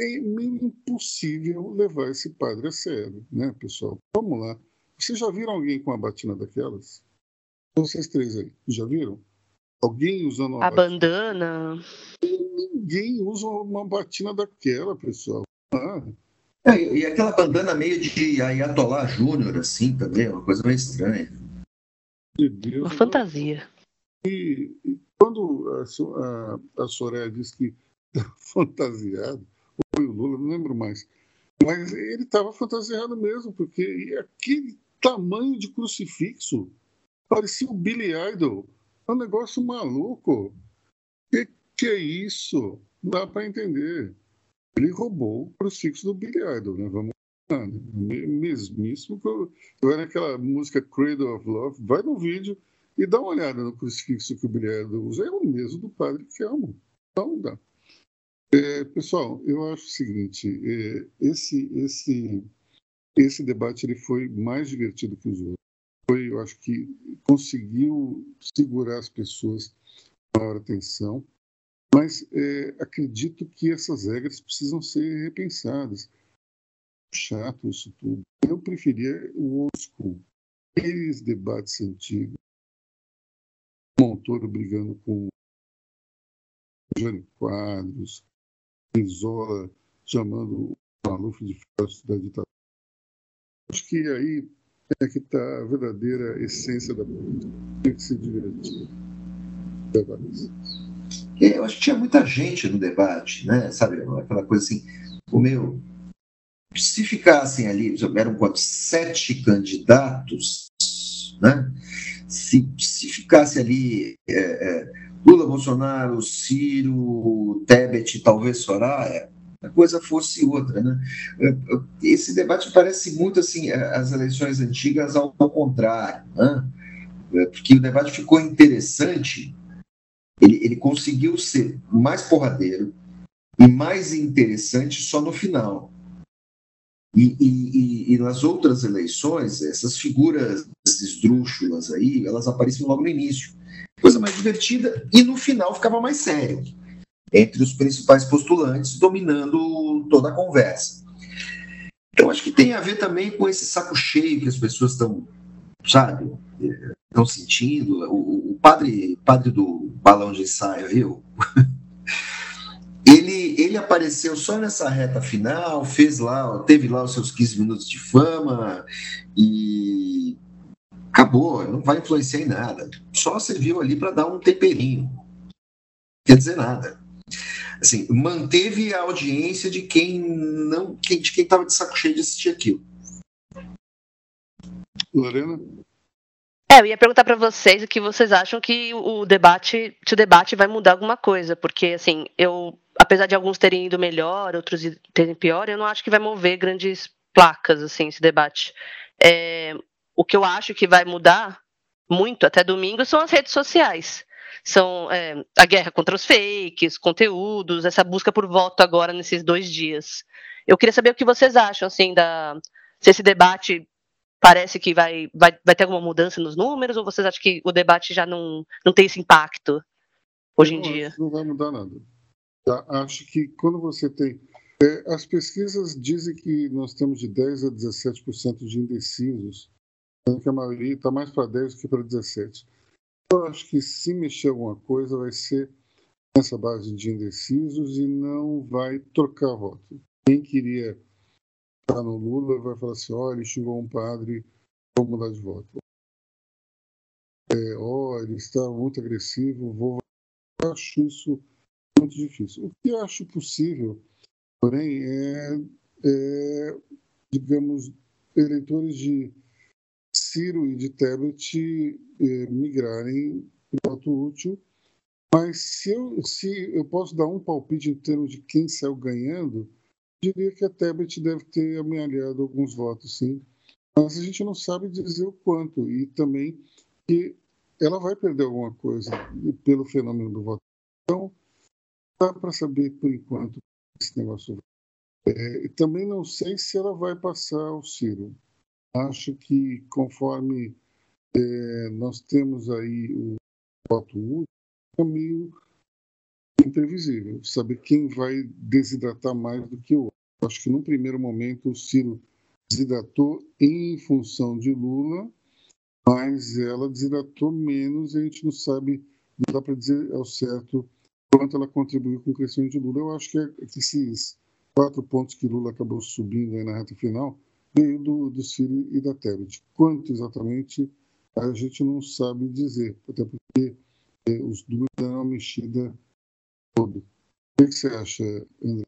É meio impossível levar esse padre a sério, né, pessoal? Vamos lá. Vocês já viram alguém com uma batina daquelas? Vocês três aí, já viram? Alguém usando uma A bandana? Ninguém usa uma batina daquela, pessoal. Ah. É, e aquela bandana meio de Ayatollah Júnior, assim, também, uma coisa meio estranha. De Deus, uma fantasia. E, e quando a, a, a Soraya diz que tá fantasiado, foi o Lula, não lembro mais. Mas ele estava fantasiado mesmo, porque aquele tamanho de crucifixo parecia o Billy Idol. É um negócio maluco. Que que é isso? Dá para entender. Ele roubou o crucifixo do Billy Idol, né? Vamos lá, né? Mesmíssimo. Eu era aquela música Cradle of Love. Vai no vídeo e dá uma olhada no crucifixo que o Billy Idol usa. É o mesmo do Padre Kelmo. Então dá. É, pessoal, eu acho o seguinte: é, esse, esse, esse debate ele foi mais divertido que os outros. Foi, eu acho que conseguiu segurar as pessoas maior atenção, mas é, acredito que essas regras precisam ser repensadas. Chato isso tudo. Eu preferia o old school, aqueles debates antigos. Montoro brigando com Jânio Quadros, Isola chamando o Maluf de fóssil da ditadura. Acho que aí é que está a verdadeira essência da política. Tem que se divertir. Eu acho que tinha muita gente no debate, né? Sabe, aquela coisa assim, o meu. Se ficassem ali, eram quantos? Sete candidatos, né? Se, se ficasse ali é, é, Lula, Bolsonaro, Ciro, Tebet, talvez Soraya, a coisa fosse outra, né? Esse debate parece muito assim as eleições antigas ao, contrário, né? Porque o debate ficou interessante, ele, ele conseguiu ser mais porradeiro e mais interessante só no final. E, e, e, nas outras eleições, essas figuras esdrúxulas aí, elas apareciam logo no início coisa mais divertida, e no final ficava mais sério, entre os principais postulantes, dominando toda a conversa. Então, acho que tem a ver também com esse saco cheio que as pessoas estão, sabe, estão sentindo. O, o, padre, padre do balão de ensaio, viu? ele, ele apareceu só nessa reta final, fez lá, teve lá os seus 15 minutos de fama e acabou, não vai influenciar em nada. Só serviu ali para dar um temperinho. Não quer dizer nada. Assim, manteve a audiência de quem não, de quem estava de saco cheio de assistir aquilo. Lorena? É, eu ia perguntar para vocês o que vocês acham que o debate, se o debate vai mudar alguma coisa, porque assim, eu, apesar de alguns terem ido melhor, outros terem pior, eu não acho que vai mover grandes placas assim esse debate. É, o que eu acho que vai mudar muito até domingo são as redes sociais. São é, a guerra contra os fakes, conteúdos, essa busca por voto agora nesses dois dias. Eu queria saber o que vocês acham, assim, da se esse debate parece que vai, vai, vai ter alguma mudança nos números, ou vocês acham que o debate já não, não tem esse impacto hoje em não, dia? Não vai mudar nada. Tá? Acho que quando você tem. É, as pesquisas dizem que nós temos de 10 a 17% de indecisos que a maioria está mais para 10 do que para 17. Eu acho que se mexer alguma coisa vai ser nessa base de indecisos e não vai trocar voto. Quem queria estar no Lula vai falar assim, olha, xingou um padre, vou mudar de voto. É, oh, ele está muito agressivo, vou... Eu acho isso muito difícil. O que eu acho possível, porém, é, é digamos, eleitores de Ciro e de Tebet eh, migrarem o voto útil. Mas se eu, se eu posso dar um palpite em termos de quem saiu ganhando, diria que a Tebet deve ter amealhado alguns votos, sim. Mas a gente não sabe dizer o quanto. E também que ela vai perder alguma coisa pelo fenômeno do voto. Então, dá para saber por enquanto esse negócio. É, também não sei se ela vai passar o Ciro. Acho que conforme é, nós temos aí o voto útil, é meio imprevisível saber quem vai desidratar mais do que o outro. Acho que num primeiro momento o Ciro desidratou em função de Lula, mas ela desidratou menos e a gente não sabe, não dá para dizer ao certo quanto ela contribuiu com o crescimento de Lula. Eu acho que, é, que esses quatro pontos que Lula acabou subindo aí na reta final veio do, do Ciro e da Tebet. Quanto exatamente a gente não sabe dizer, até porque é, os números deram uma mexida toda. O que você acha, André?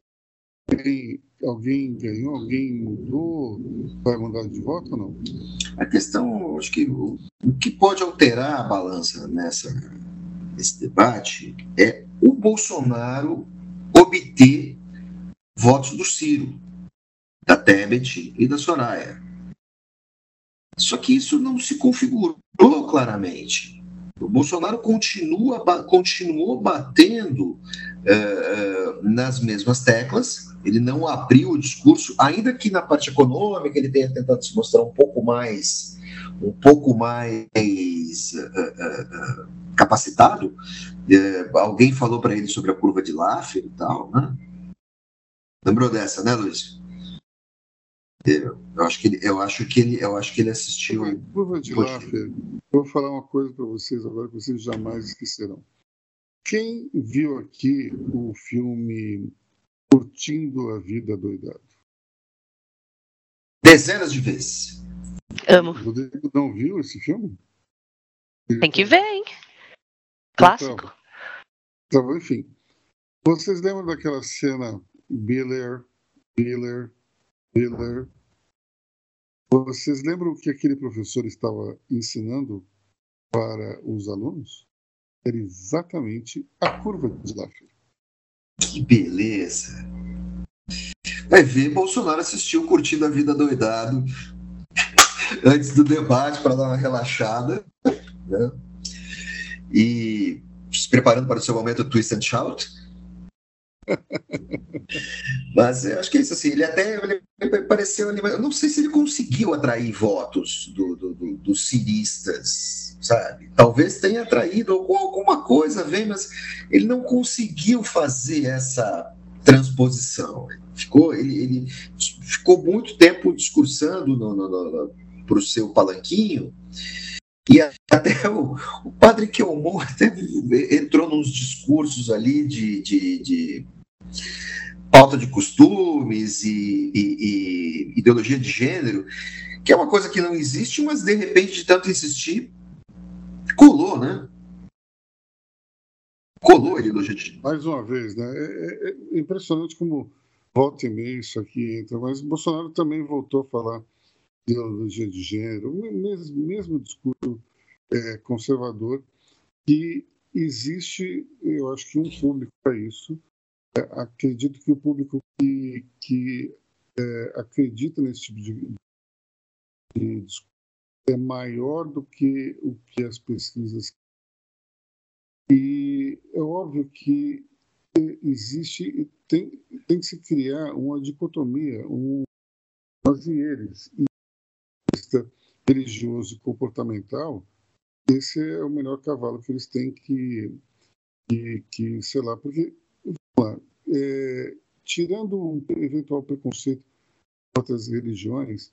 Alguém, alguém ganhou, alguém mudou, vai mudar de voto ou não? A questão, acho que o, o que pode alterar a balança nessa, nesse debate é o Bolsonaro obter votos do Ciro, da Tebet e da Soraya. Só que isso não se configurou claramente. O Bolsonaro continua, continuou batendo uh, nas mesmas teclas, ele não abriu o discurso, ainda que na parte econômica ele tenha tentado se mostrar um pouco mais, um pouco mais uh, uh, capacitado. alguém falou para ele sobre a curva de Laffer e tal, né? Lembrou dessa, né, Luiz? Eu, acho que ele, eu acho que ele, eu acho que ele assistiu. Curva de Laffer. Vou falar uma coisa para vocês agora que vocês jamais esquecerão. Quem viu aqui o filme Curtindo a Vida Doidado? Dezenas de vezes. Amo. O Rodrigo não viu esse filme? Tem que ver, hein? Clássico. Então, então, enfim. Vocês lembram daquela cena Biller, Biller, Miller. Vocês lembram o que aquele professor estava ensinando para os alunos? Era exatamente a curva de Laffer. Que beleza! Vai ver, Bolsonaro assistiu Curtindo a Vida Doidado antes do debate para dar uma relaxada. Né? E se preparando para o seu momento Twist and Shout. Mas eu acho que é isso, assim, ele até ele pareceu eu não sei se ele conseguiu atrair votos do, do, do, dos ciristas, sabe? Talvez tenha atraído alguma coisa, vem, mas ele não conseguiu fazer essa transposição. Ficou, ele, ele ficou muito tempo discursando para o seu palanquinho, e até o, o padre Kelmon até entrou nos discursos ali de, de, de pauta de costumes e, e, e, ideologia de gênero, que é uma coisa que não existe, mas de repente, de tanto insistir, colou, né? Colou a ideologia de gênero. Mais uma vez, né? É, é, é impressionante como volta e meia isso aqui entra, mas Bolsonaro também voltou a falar de ideologia de gênero, mesmo, mesmo discurso é, conservador, que existe, eu acho que um público para isso, acredito que o público que, que é, acredita nesse tipo de, de é maior do que o que as pesquisas. E é óbvio que existe, tem, tem que se criar uma dicotomia, um, nós e eles. E religioso e comportamental, esse é o melhor cavalo que eles têm que, que, que sei lá, porque é, tirando um eventual preconceito com outras religiões,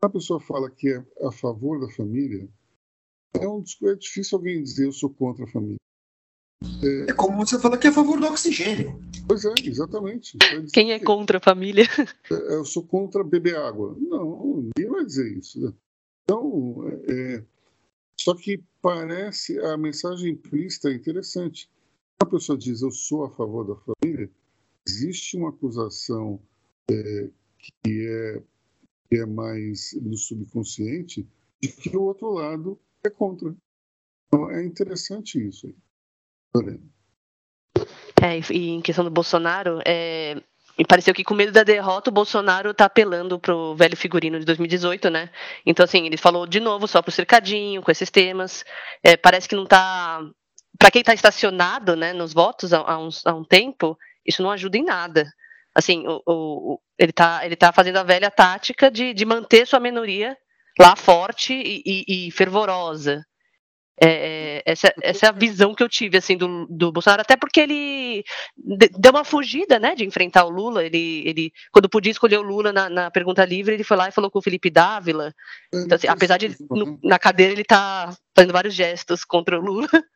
a pessoa fala que é a favor da família, é, um, é difícil alguém dizer eu sou contra a família. É, é como você fala que é a favor do oxigênio. Pois é, exatamente. Quem é contra a família? É, eu sou contra beber água. Não, ninguém vai dizer isso. Né? Então, é, só que parece, a mensagem implícita é interessante. A pessoa diz eu sou a favor da família, existe uma acusação é, que, é, que é mais no subconsciente de que o outro lado é contra. Então é interessante isso aí. É, e em questão do Bolsonaro, é, pareceu que com medo da derrota o Bolsonaro está apelando pro velho figurino de 2018, né? Então, assim, ele falou de novo só pro cercadinho, com esses temas. É, parece que não está Para quem está estacionado né, nos votos há, há, uns, há um tempo, isso não ajuda em nada. Assim, o, o, ele está ele tá fazendo a velha tática de, de manter sua minoria lá forte e, e, e fervorosa. É, é essa, essa é a visão que eu tive assim do, do Bolsonaro, até porque ele deu uma fugida, né, de enfrentar o Lula. Ele, ele quando podia escolher o Lula na, na pergunta livre, ele foi lá e falou com o Felipe Dávila. Então, assim, apesar de no, na cadeira ele tá fazendo vários gestos contra o Lula,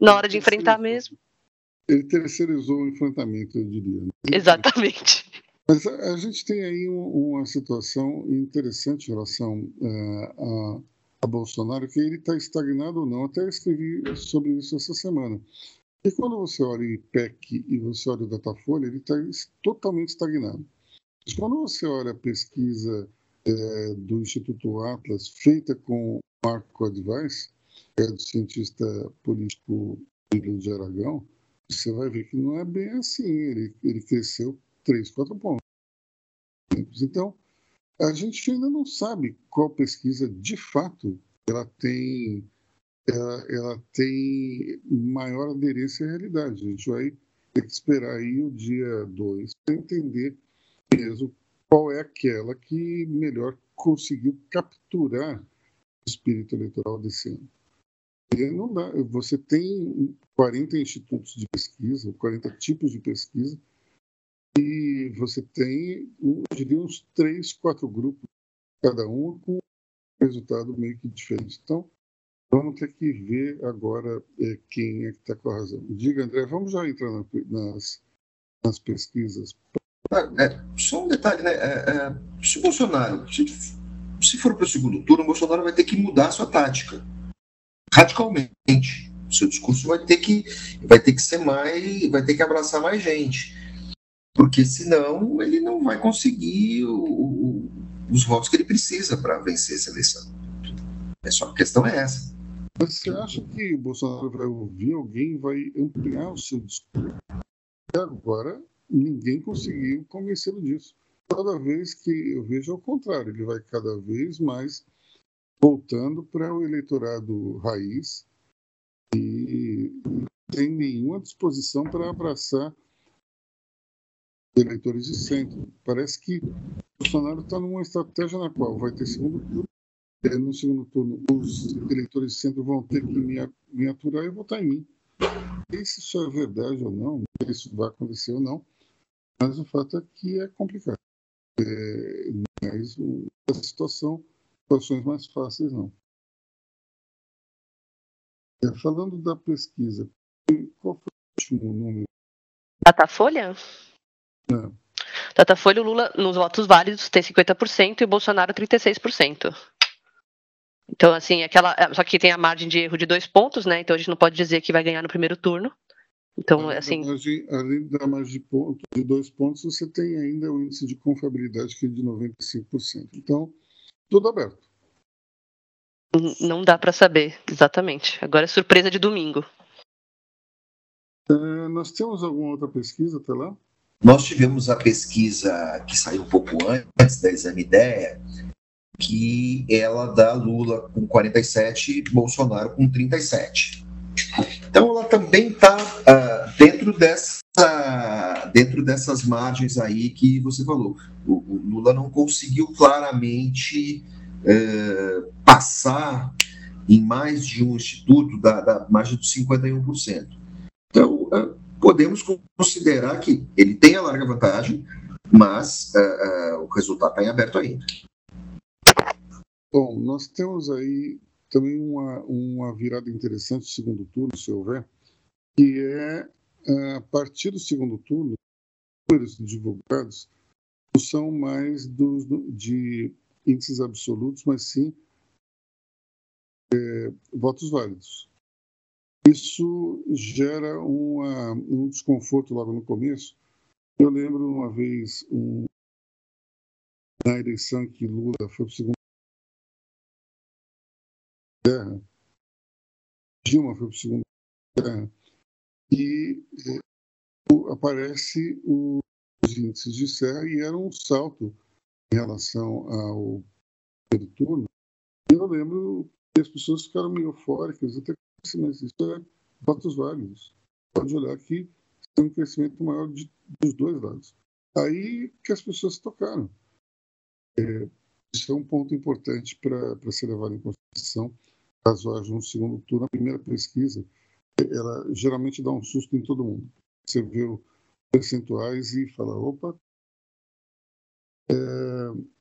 na hora de enfrentar mesmo ele terceirizou o enfrentamento, eu diria. Né? Exatamente. Mas a, a gente tem aí um, uma situação interessante em relação uh, a, a, Bolsonaro, que ele está estagnado ou não. Até escrevi sobre isso essa semana. E quando você olha o IPEC e você olha o Datafolha, ele está totalmente estagnado. Mas quando você olha a pesquisa é, do Instituto Atlas, feita com Marco Advice, que é do cientista político Miguel de Aragão, você vai ver que não é bem assim. Ele, ele cresceu 3, 4 pontos. Então, a gente ainda não sabe qual pesquisa de fato ela tem ela, ela tem maior aderência à realidade. A gente vai ter que esperar aí o dia 2 para entender mesmo qual é aquela que melhor conseguiu capturar o espírito eleitoral desse ano. E não dá. Você tem 40 institutos de pesquisa, 40 tipos de pesquisa, e você tem, eu diria, uns três, quatro grupos, cada um com resultado meio que diferente. Então, vamos ter que ver agora é, quem é que está com a razão. Diga, André, vamos já entrar na, nas, nas pesquisas. É, só um detalhe, né? É, é, se o Bolsonaro, se, se for para o segundo turno, o Bolsonaro vai ter que mudar a sua tática radicalmente. O seu discurso vai ter que vai ter que ser mais, vai ter que abraçar mais gente, porque senão ele não vai conseguir o, o, os votos que ele precisa para vencer essa eleição. É só a questão é essa. Você acha que o Bolsonaro vai ouvir alguém vai ampliar o seu discurso? Agora ninguém conseguiu convencê-lo disso. Toda vez que eu vejo ao contrário, ele vai cada vez mais voltando para o eleitorado raiz e tem nenhuma disposição para abraçar eleitores de centro. Parece que o Bolsonaro está numa estratégia na qual vai ter segundo turno. No segundo turno, os eleitores de centro vão ter que me, me aturar e votar em mim. Sei se isso é verdade ou não, se isso vai acontecer ou não, mas o fato é que é complicado. É, mas a situação situações mais fáceis, não. É, falando da pesquisa, qual foi o último número? Datafolha? Não. Datafolha, o Lula, nos votos válidos, tem 50% e o Bolsonaro 36%. Então, assim, aquela. É, só que tem a margem de erro de dois pontos, né? Então a gente não pode dizer que vai ganhar no primeiro turno. Então, além assim. Da margem, além da margem de, ponto, de dois pontos, você tem ainda o índice de confiabilidade que é de 95%. Então, tudo aberto. Não dá para saber, exatamente. Agora é surpresa de domingo. É, nós temos alguma outra pesquisa até lá? Nós tivemos a pesquisa que saiu um pouco antes da Exame Ideia, que ela dá Lula com 47 e Bolsonaro com 37. Então ela também está uh, ah, dentro dessa dentro dessas margens aí que você falou. O, o Lula não conseguiu claramente é, passar em mais de um instituto da, da margem de 51%. Então, é, podemos considerar que ele tem a larga vantagem, mas é, é o resultado está em aberto ainda. Bom, nós temos aí também uma, uma virada interessante do segundo turno, se houver, que é a partir do segundo turno, os divulgados não são mais dos, de índices absolutos, mas sim é, votos válidos. Isso gera uma, um desconforto logo no começo. Eu lembro uma vez um, na eleição que Lula foi para o segundo terra, Dilma foi para o segundo terra, e é, aparece o, os índices de serra e era um salto em relação ao primeiro turno, eu lembro que as pessoas ficaram meio eufóricas, até que mas isso é votos válidos. Pode olhar que tem um crescimento maior de, dos dois lados. Aí que as pessoas tocaram. É, isso é um ponto importante para ser levado em consideração caso haja um segundo turno. A primeira pesquisa, ela geralmente dá um susto em todo mundo. Você vê os percentuais e fala, opa, é,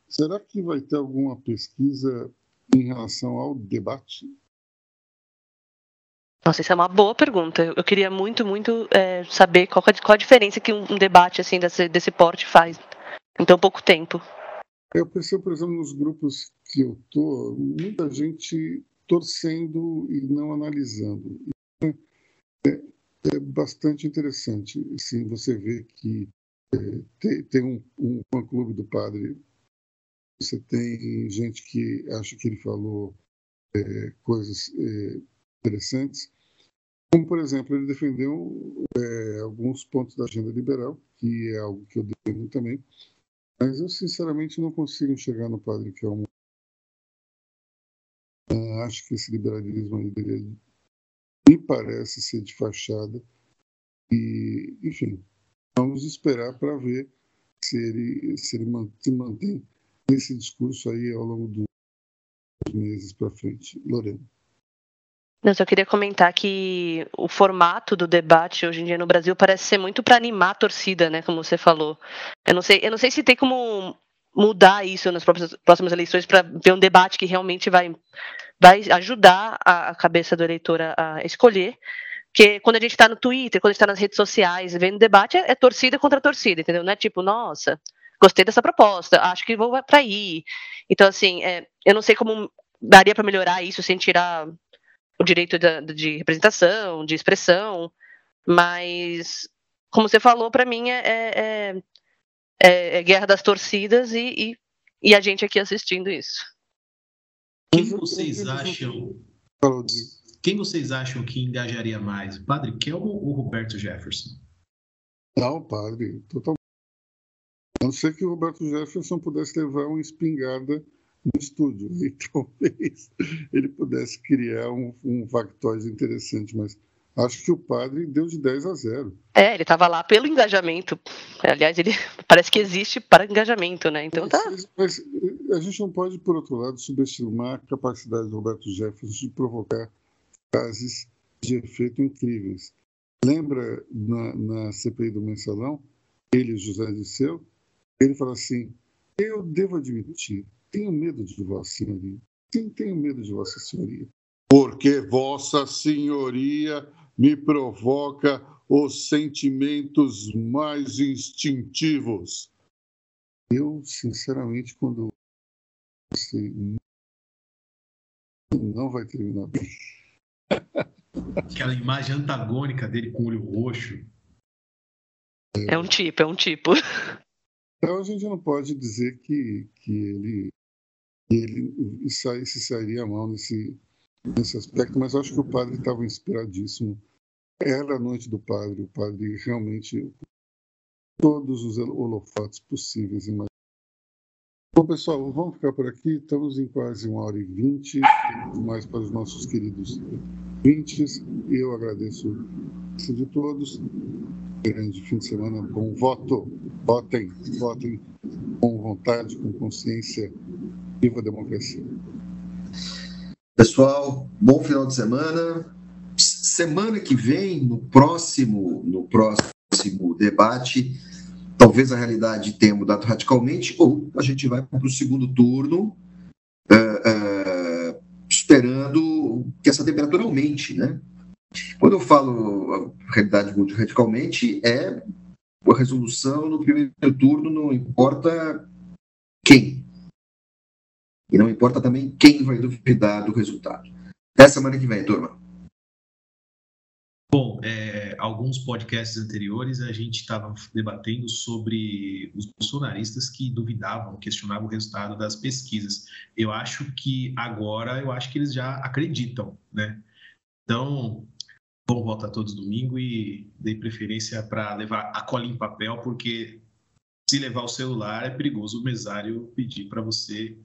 será que vai ter alguma pesquisa em relação ao debate? Nossa, isso é uma boa pergunta. Eu queria muito, muito é, saber qual, qual a diferença que um, um debate assim desse, desse porte faz em tão pouco tempo. Eu percebo, por exemplo, nos grupos que eu tô, muita gente torcendo e não analisando. É, é bastante interessante. Sim, você vê que é, tem, tem um, um fã-clube do padre, você tem gente que acha que ele falou é, coisas é, interessantes, como, por exemplo, ele defendeu é, alguns pontos da agenda liberal, que é algo que eu defendo também, mas eu, sinceramente, não consigo enxergar no padre que é um. Uh, acho que esse liberalismo dele me parece ser de fachada. E, enfim, vamos esperar para ver se ele, se ele se mantém nesse discurso aí ao longo dos meses para frente. Lorena. Eu só queria comentar que o formato do debate hoje em dia no Brasil parece ser muito para animar a torcida, né? Como você falou. Eu não sei, eu não sei se tem como mudar isso nas próximas, próximas eleições para ver um debate que realmente vai, vai ajudar a, cabeça do eleitor a, escolher. Porque quando a gente está no Twitter, quando a gente está nas redes sociais, vendo debate, é, é, torcida contra torcida, entendeu? Não é tipo, nossa, gostei dessa proposta, acho que vou para aí. Então, assim, é, eu não sei como daria para melhorar isso sem tirar o direito de, de representação, de expressão, mas, como você falou, para mim é, é, é, é, guerra das torcidas e, e, e, a gente aqui assistindo isso. Quem vocês acham? Quem vocês acham que engajaria mais? O Padre Kelmo ou Roberto Jefferson? Não, padre, totalmente. A não ser que o Roberto Jefferson pudesse levar uma espingarda no estúdio. E talvez ele pudesse criar um, um factóide interessante, mas acho que o padre deu de 10 a 0. É, ele estava lá pelo engajamento. Aliás, ele parece que existe para engajamento, né? Então tá. Mas, mas a gente não pode, por outro lado, subestimar a capacidade do Roberto Jefferson de provocar frases de efeito incríveis. Lembra na, na CPI do Mensalão, ele e José Disseu, ele fala assim: eu devo admitir tenho medo de Vossa Senhoria. Sim, tenho medo de Vossa Senhoria. Porque Vossa Senhoria me provoca os sentimentos mais instintivos. Eu, sinceramente, quando não vai terminar bem. Aquela imagem antagônica dele com o olho roxo. É um tipo, é um tipo. Então a gente não pode dizer que, que ele ele sai, se sairia mal nesse, nesse aspecto, mas acho que o padre estava inspiradíssimo. Era a noite do padre, o padre realmente todos os holofotes possíveis. Bom, pessoal, vamos ficar por aqui. Estamos em quase uma hora e vinte, mais para os nossos queridos ouvintes. Eu agradeço de todos. Grande fim de semana, bom voto. Votem, votem com vontade, com consciência Viva a democracia. Pessoal, bom final de semana. Semana que vem, no próximo, no próximo debate, talvez a realidade tenha mudado radicalmente, ou a gente vai para o segundo turno, uh, uh, esperando que essa temperatura aumente, né? Quando eu falo a realidade muda radicalmente, é a resolução no primeiro turno, não importa quem, e não importa também quem vai duvidar do resultado. Até semana que vem, turma. Bom, é, alguns podcasts anteriores a gente estava debatendo sobre os bolsonaristas que duvidavam, questionavam o resultado das pesquisas. Eu acho que agora, eu acho que eles já acreditam, né? Então, bom volta a todos domingo e dei preferência para levar a cola em papel, porque se levar o celular é perigoso o mesário pedir para você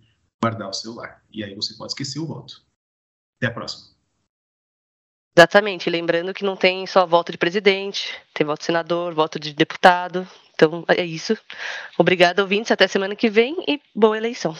guardar o celular. E aí você pode esquecer o voto. Até a próxima. Exatamente. Lembrando que não tem só voto de presidente, tem voto de senador, voto de deputado. Então é isso. Obrigado, ouvintes. Até semana que vem e boa eleição.